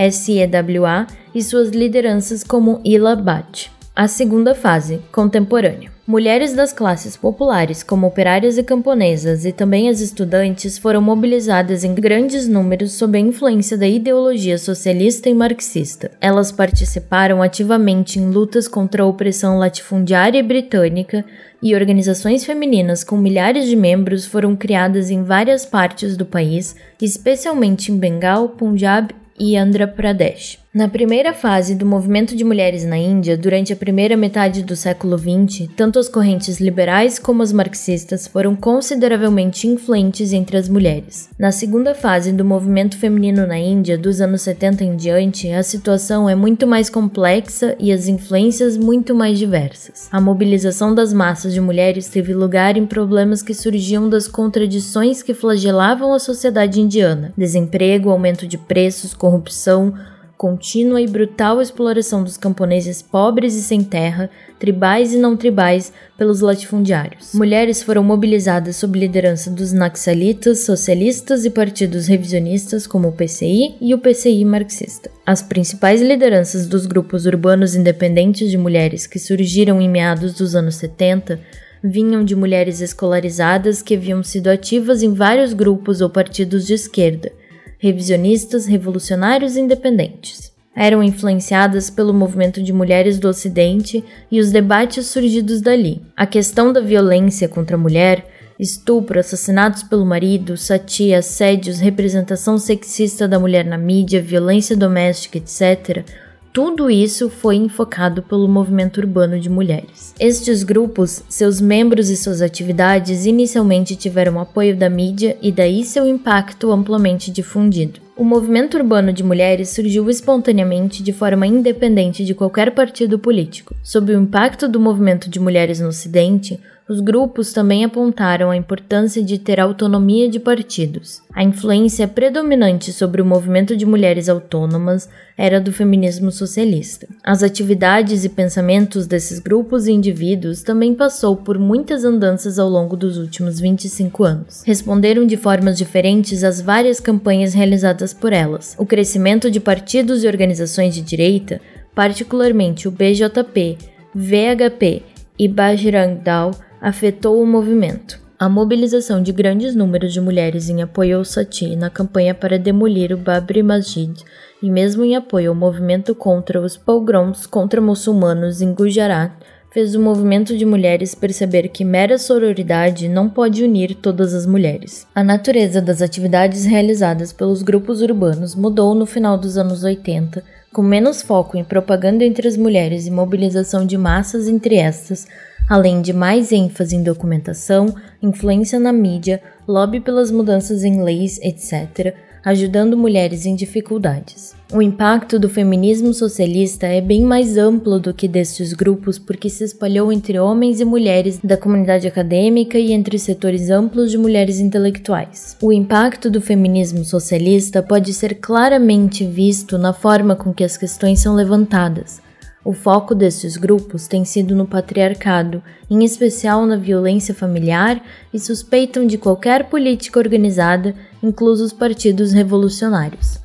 SEWA, e suas lideranças, como Ila Bhatt. A segunda fase, contemporânea. Mulheres das classes populares, como operárias e camponesas, e também as estudantes, foram mobilizadas em grandes números sob a influência da ideologia socialista e marxista. Elas participaram ativamente em lutas contra a opressão latifundiária britânica, e organizações femininas com milhares de membros foram criadas em várias partes do país, especialmente em Bengal, Punjab e Andhra Pradesh. Na primeira fase do movimento de mulheres na Índia, durante a primeira metade do século XX, tanto as correntes liberais como as marxistas foram consideravelmente influentes entre as mulheres. Na segunda fase do movimento feminino na Índia, dos anos 70 em diante, a situação é muito mais complexa e as influências muito mais diversas. A mobilização das massas de mulheres teve lugar em problemas que surgiam das contradições que flagelavam a sociedade indiana: desemprego, aumento de preços, corrupção, contínua e brutal exploração dos camponeses pobres e sem terra, tribais e não tribais, pelos latifundiários. Mulheres foram mobilizadas sob liderança dos naxalitas, socialistas e partidos revisionistas como o PCI e o PCI marxista. As principais lideranças dos grupos urbanos independentes de mulheres que surgiram em meados dos anos 70 vinham de mulheres escolarizadas que haviam sido ativas em vários grupos ou partidos de esquerda revisionistas, revolucionários e independentes. Eram influenciadas pelo movimento de mulheres do Ocidente e os debates surgidos dali. A questão da violência contra a mulher, estupro, assassinatos pelo marido, satia, assédios, representação sexista da mulher na mídia, violência doméstica, etc., tudo isso foi enfocado pelo movimento urbano de mulheres. Estes grupos, seus membros e suas atividades inicialmente tiveram apoio da mídia e daí seu impacto amplamente difundido. O movimento urbano de mulheres surgiu espontaneamente de forma independente de qualquer partido político. Sob o impacto do movimento de mulheres no Ocidente, os grupos também apontaram a importância de ter autonomia de partidos. A influência predominante sobre o movimento de mulheres autônomas era do feminismo socialista. As atividades e pensamentos desses grupos e indivíduos também passou por muitas andanças ao longo dos últimos 25 anos. Responderam de formas diferentes às várias campanhas realizadas por elas. O crescimento de partidos e organizações de direita, particularmente o BJP, VHP e Bajrang Dal, afetou o movimento. A mobilização de grandes números de mulheres em apoio ao Sati na campanha para demolir o Babri Masjid e mesmo em apoio ao movimento contra os pogroms contra muçulmanos em Gujarat fez o movimento de mulheres perceber que mera sororidade não pode unir todas as mulheres. A natureza das atividades realizadas pelos grupos urbanos mudou no final dos anos 80, com menos foco em propaganda entre as mulheres e mobilização de massas entre estas, além de mais ênfase em documentação, influência na mídia, lobby pelas mudanças em leis, etc., ajudando mulheres em dificuldades. O impacto do feminismo socialista é bem mais amplo do que destes grupos porque se espalhou entre homens e mulheres da comunidade acadêmica e entre setores amplos de mulheres intelectuais. O impacto do feminismo socialista pode ser claramente visto na forma com que as questões são levantadas, o foco destes grupos tem sido no patriarcado, em especial na violência familiar, e suspeitam de qualquer política organizada, inclusos partidos revolucionários.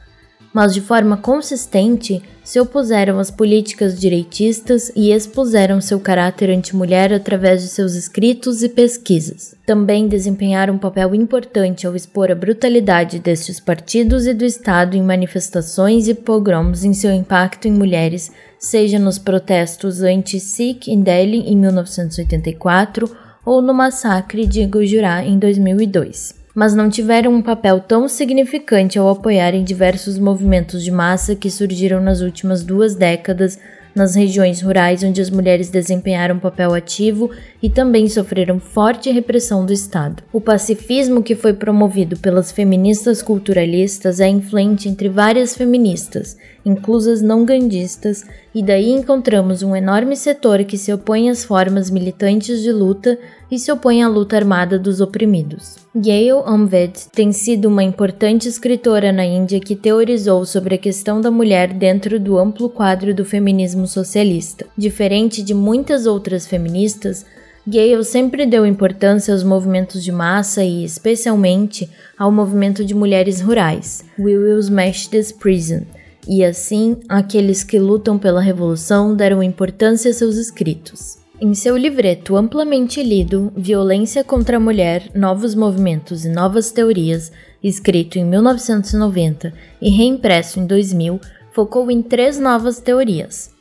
mas de forma consistente se opuseram às políticas direitistas e expuseram seu caráter anti-mulher através de seus escritos e pesquisas. Também desempenharam um papel importante ao expor a brutalidade destes partidos e do Estado em manifestações e pogroms em seu impacto em mulheres, seja nos protestos anti-Sikh em Delhi em 1984 ou no massacre de Gujarat em 2002 mas não tiveram um papel tão significante ao apoiarem diversos movimentos de massa que surgiram nas últimas duas décadas nas regiões rurais onde as mulheres desempenharam papel ativo e também sofreram forte repressão do Estado. O pacifismo que foi promovido pelas feministas culturalistas é influente entre várias feministas, inclusas não gandistas, e daí encontramos um enorme setor que se opõe às formas militantes de luta e se opõe à luta armada dos oprimidos. Gail Amved tem sido uma importante escritora na Índia que teorizou sobre a questão da mulher dentro do amplo quadro do feminismo socialista. Diferente de muitas outras feministas, Gail sempre deu importância aos movimentos de massa e, especialmente, ao movimento de mulheres rurais, We Will Smash This Prison, e assim, aqueles que lutam pela revolução deram importância a seus escritos. Em seu livreto amplamente lido Violência contra a Mulher, Novos Movimentos e Novas Teorias, escrito em 1990 e reimpresso em 2000, focou em três novas teorias: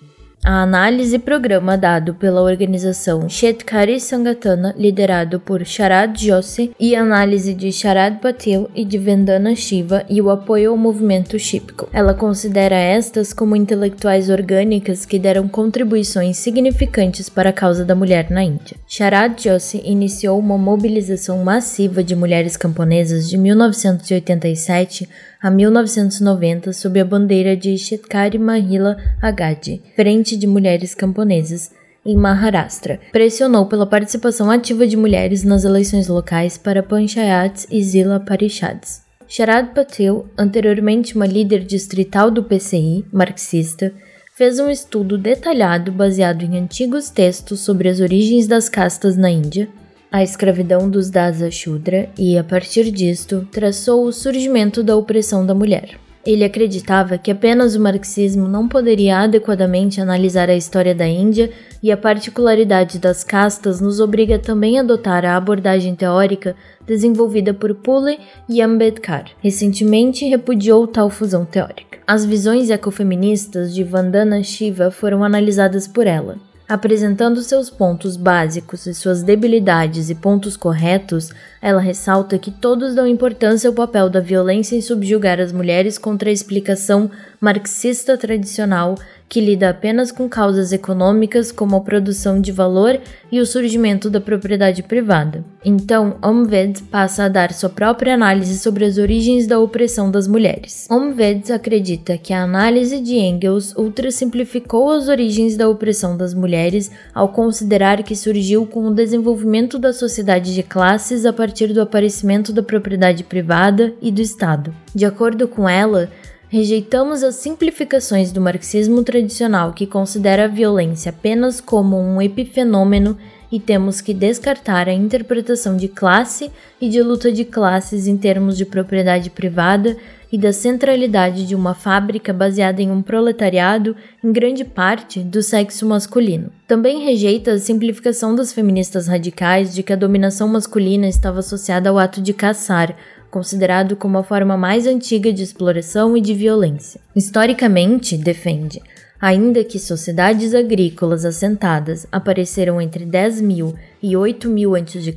a análise programa dado pela organização Shetkari Sangatana, liderado por Sharad Joshi, e análise de Sharad Patel e de Vandana Shiva e o apoio ao movimento Shipko. Ela considera estas como intelectuais orgânicas que deram contribuições significantes para a causa da mulher na Índia. Sharad Joshi iniciou uma mobilização massiva de mulheres camponesas de 1987 a 1990 sob a bandeira de Shetkari Mahila Agadi, Frente de Mulheres Camponesas, em Maharashtra. Pressionou pela participação ativa de mulheres nas eleições locais para Panchayats e Zila Parishads. Sharad Patel, anteriormente uma líder distrital do PCI, marxista, fez um estudo detalhado baseado em antigos textos sobre as origens das castas na Índia a escravidão dos Dasa Shudra e, a partir disto, traçou o surgimento da opressão da mulher. Ele acreditava que apenas o marxismo não poderia adequadamente analisar a história da Índia e a particularidade das castas nos obriga também a adotar a abordagem teórica desenvolvida por Pule e Ambedkar. Recentemente repudiou tal fusão teórica. As visões ecofeministas de Vandana Shiva foram analisadas por ela. Apresentando seus pontos básicos e suas debilidades e pontos corretos, ela ressalta que todos dão importância ao papel da violência em subjugar as mulheres contra a explicação marxista tradicional que lida apenas com causas econômicas como a produção de valor e o surgimento da propriedade privada. Então, Omved passa a dar sua própria análise sobre as origens da opressão das mulheres. Omved acredita que a análise de Engels ultrasimplificou as origens da opressão das mulheres ao considerar que surgiu com o desenvolvimento da sociedade de classes a partir do aparecimento da propriedade privada e do Estado. De acordo com ela, Rejeitamos as simplificações do marxismo tradicional que considera a violência apenas como um epifenômeno e temos que descartar a interpretação de classe e de luta de classes em termos de propriedade privada e da centralidade de uma fábrica baseada em um proletariado, em grande parte, do sexo masculino. Também rejeita a simplificação das feministas radicais de que a dominação masculina estava associada ao ato de caçar, considerado como a forma mais antiga de exploração e de violência. Historicamente, defende, ainda que sociedades agrícolas assentadas apareceram entre 10 mil e 8 mil a.C.,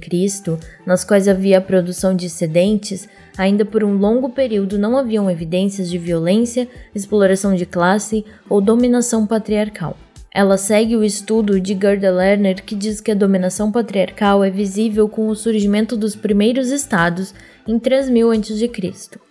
nas quais havia a produção de excedentes, ainda por um longo período não haviam evidências de violência, exploração de classe ou dominação patriarcal. Ela segue o estudo de Gerda Lerner, que diz que a dominação patriarcal é visível com o surgimento dos primeiros estados em 3000 a.C.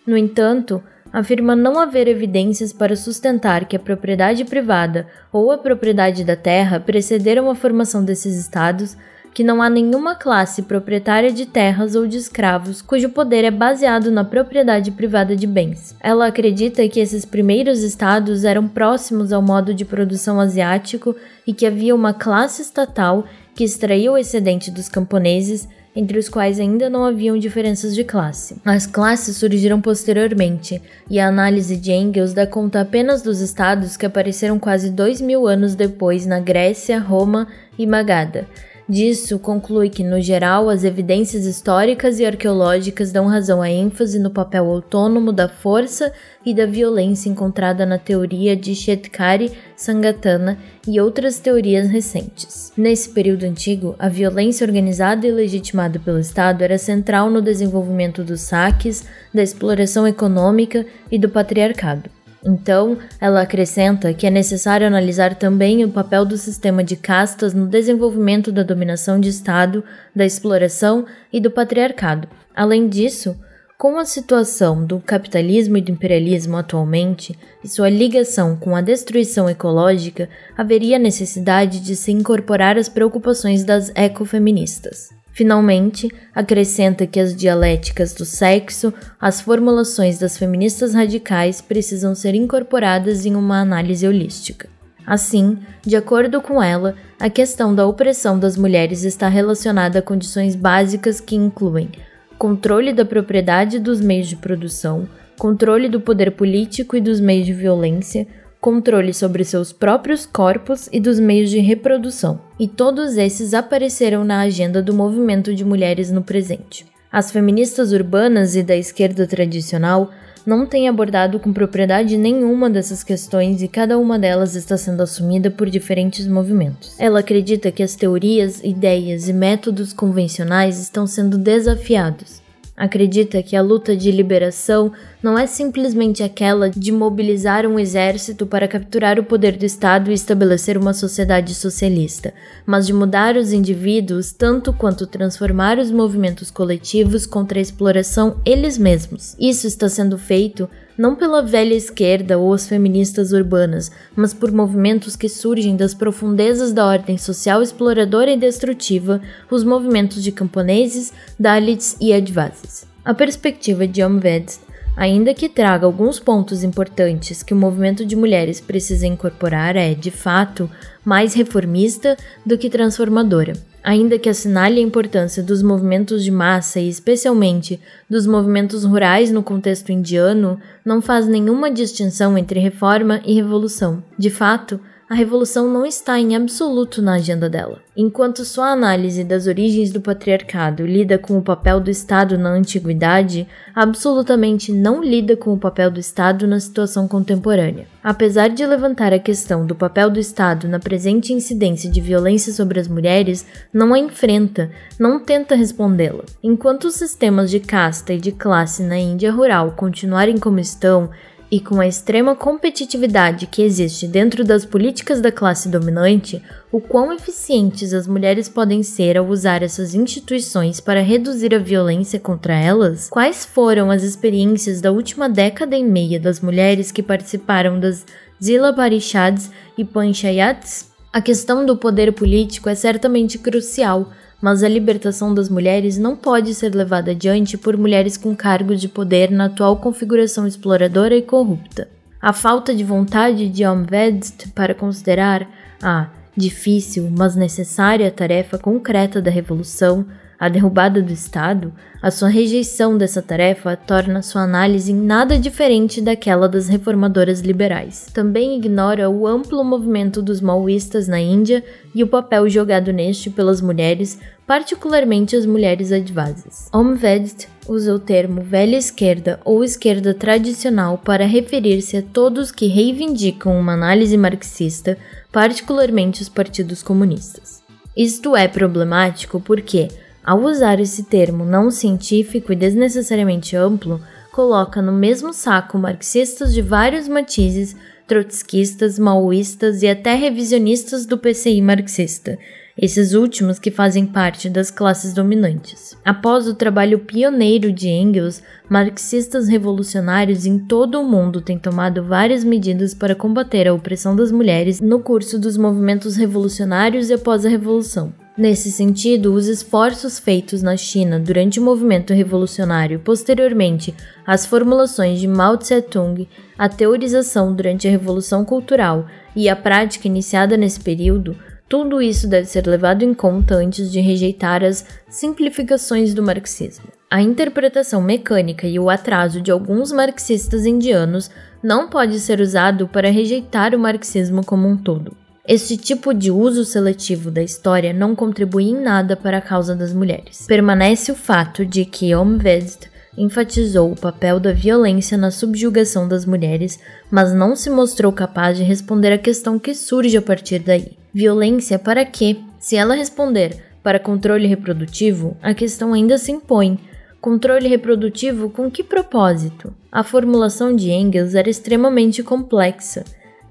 No entanto, afirma não haver evidências para sustentar que a propriedade privada ou a propriedade da terra precederam a formação desses estados que não há nenhuma classe proprietária de terras ou de escravos cujo poder é baseado na propriedade privada de bens. Ela acredita que esses primeiros estados eram próximos ao modo de produção asiático e que havia uma classe estatal que extraía o excedente dos camponeses entre os quais ainda não haviam diferenças de classe. As classes surgiram posteriormente, e a análise de Engels dá conta apenas dos estados que apareceram quase dois mil anos depois na Grécia, Roma e Magada. Disso, conclui que, no geral, as evidências históricas e arqueológicas dão razão à ênfase no papel autônomo da força e da violência encontrada na teoria de Shetkari Sangatana e outras teorias recentes. Nesse período antigo, a violência organizada e legitimada pelo Estado era central no desenvolvimento dos saques, da exploração econômica e do patriarcado. Então, ela acrescenta que é necessário analisar também o papel do sistema de castas no desenvolvimento da dominação de Estado, da exploração e do patriarcado. Além disso, com a situação do capitalismo e do imperialismo atualmente e sua ligação com a destruição ecológica, haveria necessidade de se incorporar as preocupações das ecofeministas. Finalmente, acrescenta que as dialéticas do sexo, as formulações das feministas radicais precisam ser incorporadas em uma análise holística. Assim, de acordo com ela, a questão da opressão das mulheres está relacionada a condições básicas que incluem controle da propriedade dos meios de produção, controle do poder político e dos meios de violência, controle sobre seus próprios corpos e dos meios de reprodução, e todos esses apareceram na agenda do movimento de mulheres no presente. As feministas urbanas e da esquerda tradicional não têm abordado com propriedade nenhuma dessas questões e cada uma delas está sendo assumida por diferentes movimentos. Ela acredita que as teorias, ideias e métodos convencionais estão sendo desafiados Acredita que a luta de liberação não é simplesmente aquela de mobilizar um exército para capturar o poder do Estado e estabelecer uma sociedade socialista, mas de mudar os indivíduos tanto quanto transformar os movimentos coletivos contra a exploração eles mesmos. Isso está sendo feito não pela velha esquerda ou as feministas urbanas, mas por movimentos que surgem das profundezas da ordem social exploradora e destrutiva, os movimentos de camponeses, Dalits e Advasis. A perspectiva de Omved, ainda que traga alguns pontos importantes que o movimento de mulheres precisa incorporar, é, de fato, mais reformista do que transformadora ainda que assinale a importância dos movimentos de massa e especialmente dos movimentos rurais no contexto indiano, não faz nenhuma distinção entre reforma e revolução. De fato, a revolução não está em absoluto na agenda dela. Enquanto sua análise das origens do patriarcado lida com o papel do Estado na antiguidade, absolutamente não lida com o papel do Estado na situação contemporânea. Apesar de levantar a questão do papel do Estado na presente incidência de violência sobre as mulheres, não a enfrenta, não tenta respondê-la. Enquanto os sistemas de casta e de classe na Índia rural continuarem como estão, e com a extrema competitividade que existe dentro das políticas da classe dominante, o quão eficientes as mulheres podem ser ao usar essas instituições para reduzir a violência contra elas? Quais foram as experiências da última década e meia das mulheres que participaram das Zila Parishads e Panchayats? A questão do poder político é certamente crucial mas a libertação das mulheres não pode ser levada adiante por mulheres com cargos de poder na atual configuração exploradora e corrupta. A falta de vontade de Omvedst para considerar a difícil, mas necessária tarefa concreta da revolução a derrubada do Estado, a sua rejeição dessa tarefa torna sua análise nada diferente daquela das reformadoras liberais. Também ignora o amplo movimento dos maoístas na Índia e o papel jogado neste pelas mulheres, particularmente as mulheres advases. Omvedst usa o termo velha esquerda ou esquerda tradicional para referir-se a todos que reivindicam uma análise marxista, particularmente os partidos comunistas. Isto é problemático porque, ao usar esse termo não científico e desnecessariamente amplo, coloca no mesmo saco marxistas de vários matizes, trotskistas, maoístas e até revisionistas do PCI marxista, esses últimos que fazem parte das classes dominantes. Após o trabalho pioneiro de Engels, marxistas revolucionários em todo o mundo têm tomado várias medidas para combater a opressão das mulheres no curso dos movimentos revolucionários e após a Revolução. Nesse sentido, os esforços feitos na China durante o movimento revolucionário e posteriormente as formulações de Mao Tse-tung, a teorização durante a Revolução Cultural e a prática iniciada nesse período Tudo isso deve ser levado em conta antes de rejeitar as simplificações do marxismo. A interpretação mecânica e o atraso de alguns marxistas indianos não pode ser usado para rejeitar o marxismo como um todo. Este tipo de uso seletivo da história não contribui em nada para a causa das mulheres. Permanece o fato de que Omved enfatizou o papel da violência na subjugação das mulheres, mas não se mostrou capaz de responder à questão que surge a partir daí. Violência para quê? Se ela responder para controle reprodutivo, a questão ainda se impõe. Controle reprodutivo com que propósito? A formulação de Engels era extremamente complexa.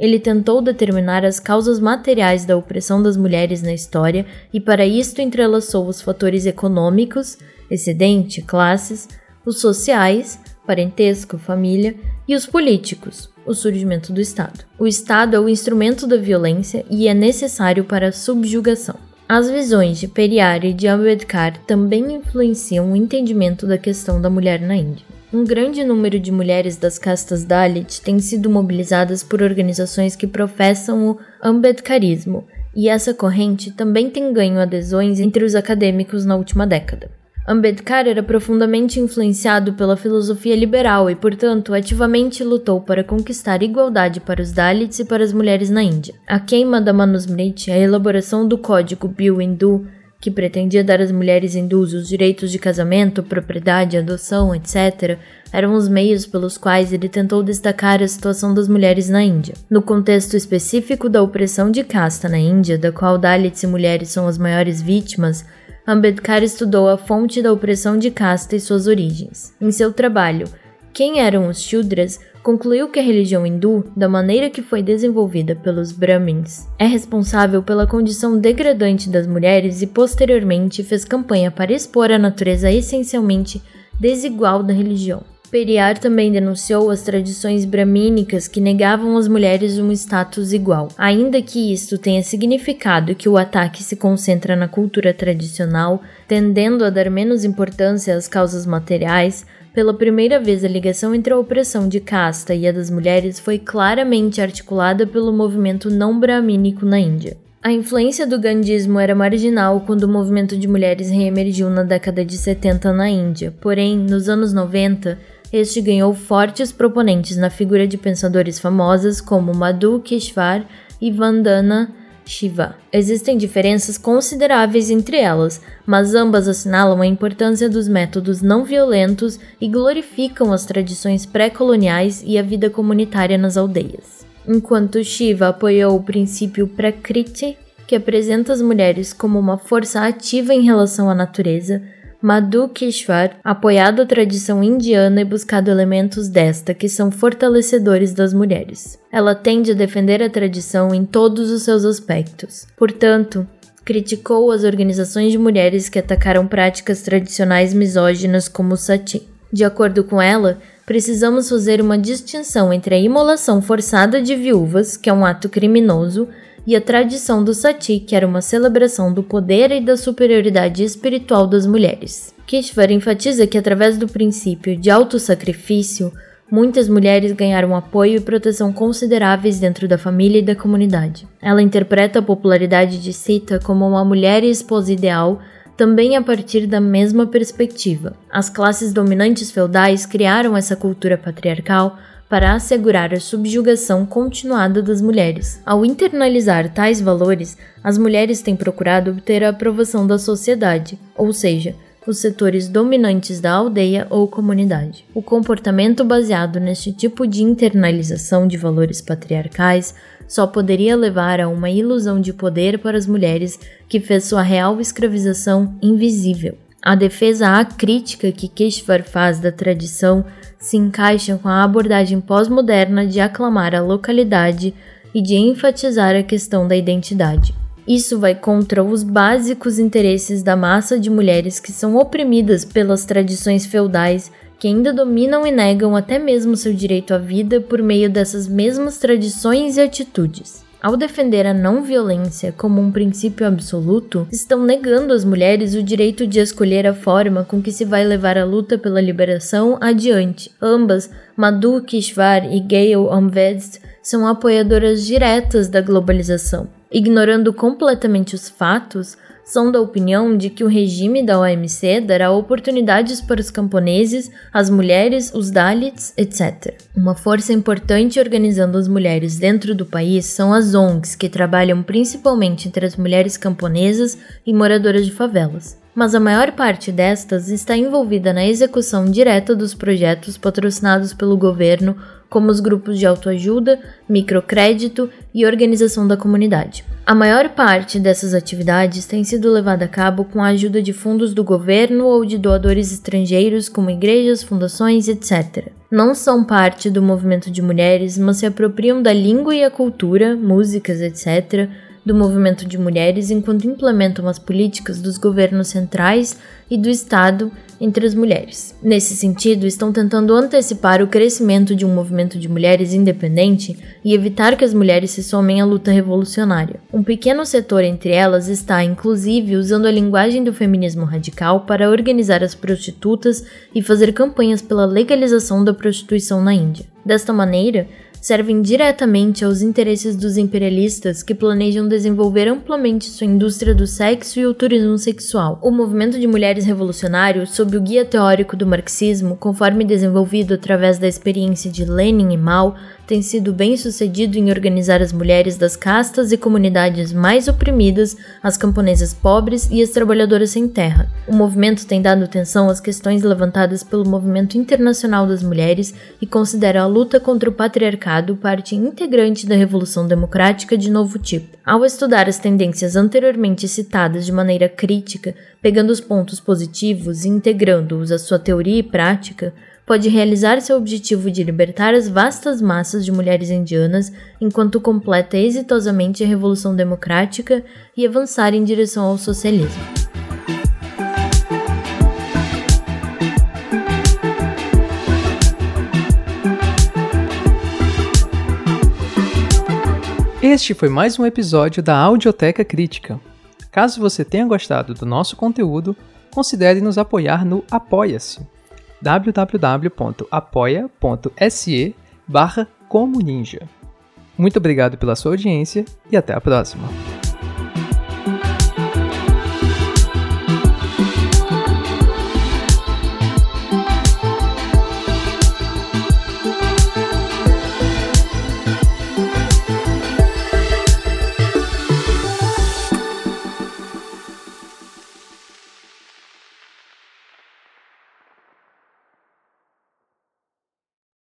Ele tentou determinar as causas materiais da opressão das mulheres na história e, para isto, entrelaçou os fatores econômicos, excedente, classes, os sociais, parentesco, família, e os políticos, o surgimento do Estado. O Estado é o instrumento da violência e é necessário para a subjugação. As visões de Periyar e de Ambedkar também influenciam o entendimento da questão da mulher na Índia. Um grande número de mulheres das castas Dalit têm sido mobilizadas por organizações que professam o Ambedkarismo, e essa corrente também tem ganho adesões entre os acadêmicos na última década. Ambedkar era profundamente influenciado pela filosofia liberal e, portanto, ativamente lutou para conquistar igualdade para os Dalits e para as mulheres na Índia. A queima da Manusmriti, a elaboração do código Bill Hindu, que pretendia dar às mulheres hindus os direitos de casamento, propriedade, adoção, etc., eram os meios pelos quais ele tentou destacar a situação das mulheres na Índia. No contexto específico da opressão de casta na Índia, da qual Dalits e mulheres são as maiores vítimas, Ambedkar estudou a fonte da opressão de casta e suas origens. Em seu trabalho, Quem eram os Shudras? Concluiu que a religião hindu, da maneira que foi desenvolvida pelos Brahmins, é responsável pela condição degradante das mulheres e posteriormente fez campanha para expor a natureza essencialmente desigual da religião. Periyar também denunciou as tradições bramínicas que negavam às mulheres um status igual. Ainda que isto tenha significado que o ataque se concentra na cultura tradicional, tendendo a dar menos importância às causas materiais, pela primeira vez a ligação entre a opressão de casta e a das mulheres foi claramente articulada pelo movimento não bramínico na Índia. A influência do gandhismo era marginal quando o movimento de mulheres reemergiu na década de 70 na Índia, porém, nos anos 90, este ganhou fortes proponentes na figura de pensadores famosas como Madhu Keshvar e Vandana Shiva. Existem diferenças consideráveis entre elas, mas ambas assinalam a importância dos métodos não violentos e glorificam as tradições pré-coloniais e a vida comunitária nas aldeias. Enquanto Shiva apoiou o princípio Prakriti, que apresenta as mulheres como uma força ativa em relação à natureza, Madhukeshwar, apoiado a tradição indiana e buscado elementos desta que são fortalecedores das mulheres. Ela tende a defender a tradição em todos os seus aspectos. Portanto, criticou as organizações de mulheres que atacaram práticas tradicionais misóginas como o sati. De acordo com ela, precisamos fazer uma distinção entre a imolação forçada de viúvas, que é um ato criminoso, e a tradição do sati, que era uma celebração do poder e da superioridade espiritual das mulheres. Kishvar enfatiza que através do princípio de autossacrifício, muitas mulheres ganharam apoio e proteção consideráveis dentro da família e da comunidade. Ela interpreta a popularidade de Sita como uma mulher e esposa ideal, também a partir da mesma perspectiva. As classes dominantes feudais criaram essa cultura patriarcal para assegurar a subjugação continuada das mulheres. Ao internalizar tais valores, as mulheres têm procurado obter a aprovação da sociedade, ou seja, os setores dominantes da aldeia ou comunidade. O comportamento baseado neste tipo de internalização de valores patriarcais só poderia levar a uma ilusão de poder para as mulheres que fez sua real escravização invisível. A defesa acrítica que Keshvar faz da tradição se encaixa com a abordagem pós-moderna de aclamar a localidade e de enfatizar a questão da identidade. Isso vai contra os básicos interesses da massa de mulheres que são oprimidas pelas tradições feudais que ainda dominam e negam até mesmo seu direito à vida por meio dessas mesmas tradições e atitudes. Ao defender a não violência como um princípio absoluto, estão negando às mulheres o direito de escolher a forma com que se vai levar a luta pela liberação adiante. Ambas, Madhu Kishvar e Gail Amved, são apoiadoras diretas da globalização. ignorando completamente os fatos, são da opinião de que o regime da OMC dará oportunidades para os camponeses, as mulheres, os Dalits, etc. Uma força importante organizando as mulheres dentro do país são as ONGs, que trabalham principalmente entre as mulheres camponesas e moradoras de favelas mas a maior parte destas está envolvida na execução direta dos projetos patrocinados pelo governo, como os grupos de autoajuda, microcrédito e organização da comunidade. A maior parte dessas atividades tem sido levada a cabo com a ajuda de fundos do governo ou de doadores estrangeiros, como igrejas, fundações, etc. Não são parte do movimento de mulheres, mas se apropriam da língua e a cultura, músicas, etc do movimento de mulheres enquanto implementam as políticas dos governos centrais e do Estado entre as mulheres. Nesse sentido, estão tentando antecipar o crescimento de um movimento de mulheres independente e evitar que as mulheres se somem à luta revolucionária. Um pequeno setor entre elas está, inclusive, usando a linguagem do feminismo radical para organizar as prostitutas e fazer campanhas pela legalização da prostituição na Índia. Desta maneira, servem diretamente aos interesses dos imperialistas que planejam desenvolver amplamente sua indústria do sexo e o turismo sexual. O movimento de mulheres revolucionário, sob o guia teórico do marxismo, conforme desenvolvido através da experiência de Lenin e Mao, tem sido bem sucedido em organizar as mulheres das castas e comunidades mais oprimidas, as camponesas pobres e as trabalhadoras sem terra. O movimento tem dado atenção às questões levantadas pelo movimento internacional das mulheres e considera a luta contra o patriarcado parte integrante da revolução democrática de novo tipo. Ao estudar as tendências anteriormente citadas de maneira crítica, pegando os pontos positivos e integrando-os à sua teoria e prática, pode realizar seu objetivo de libertar as vastas massas de mulheres indianas enquanto completa exitosamente a Revolução Democrática e avançar em direção ao socialismo. Este foi mais um episódio da Audioteca Crítica. Caso você tenha gostado do nosso conteúdo, considere nos apoiar no Apoia-se www.apoia.se barra Muito obrigado pela sua audiência e até a próxima.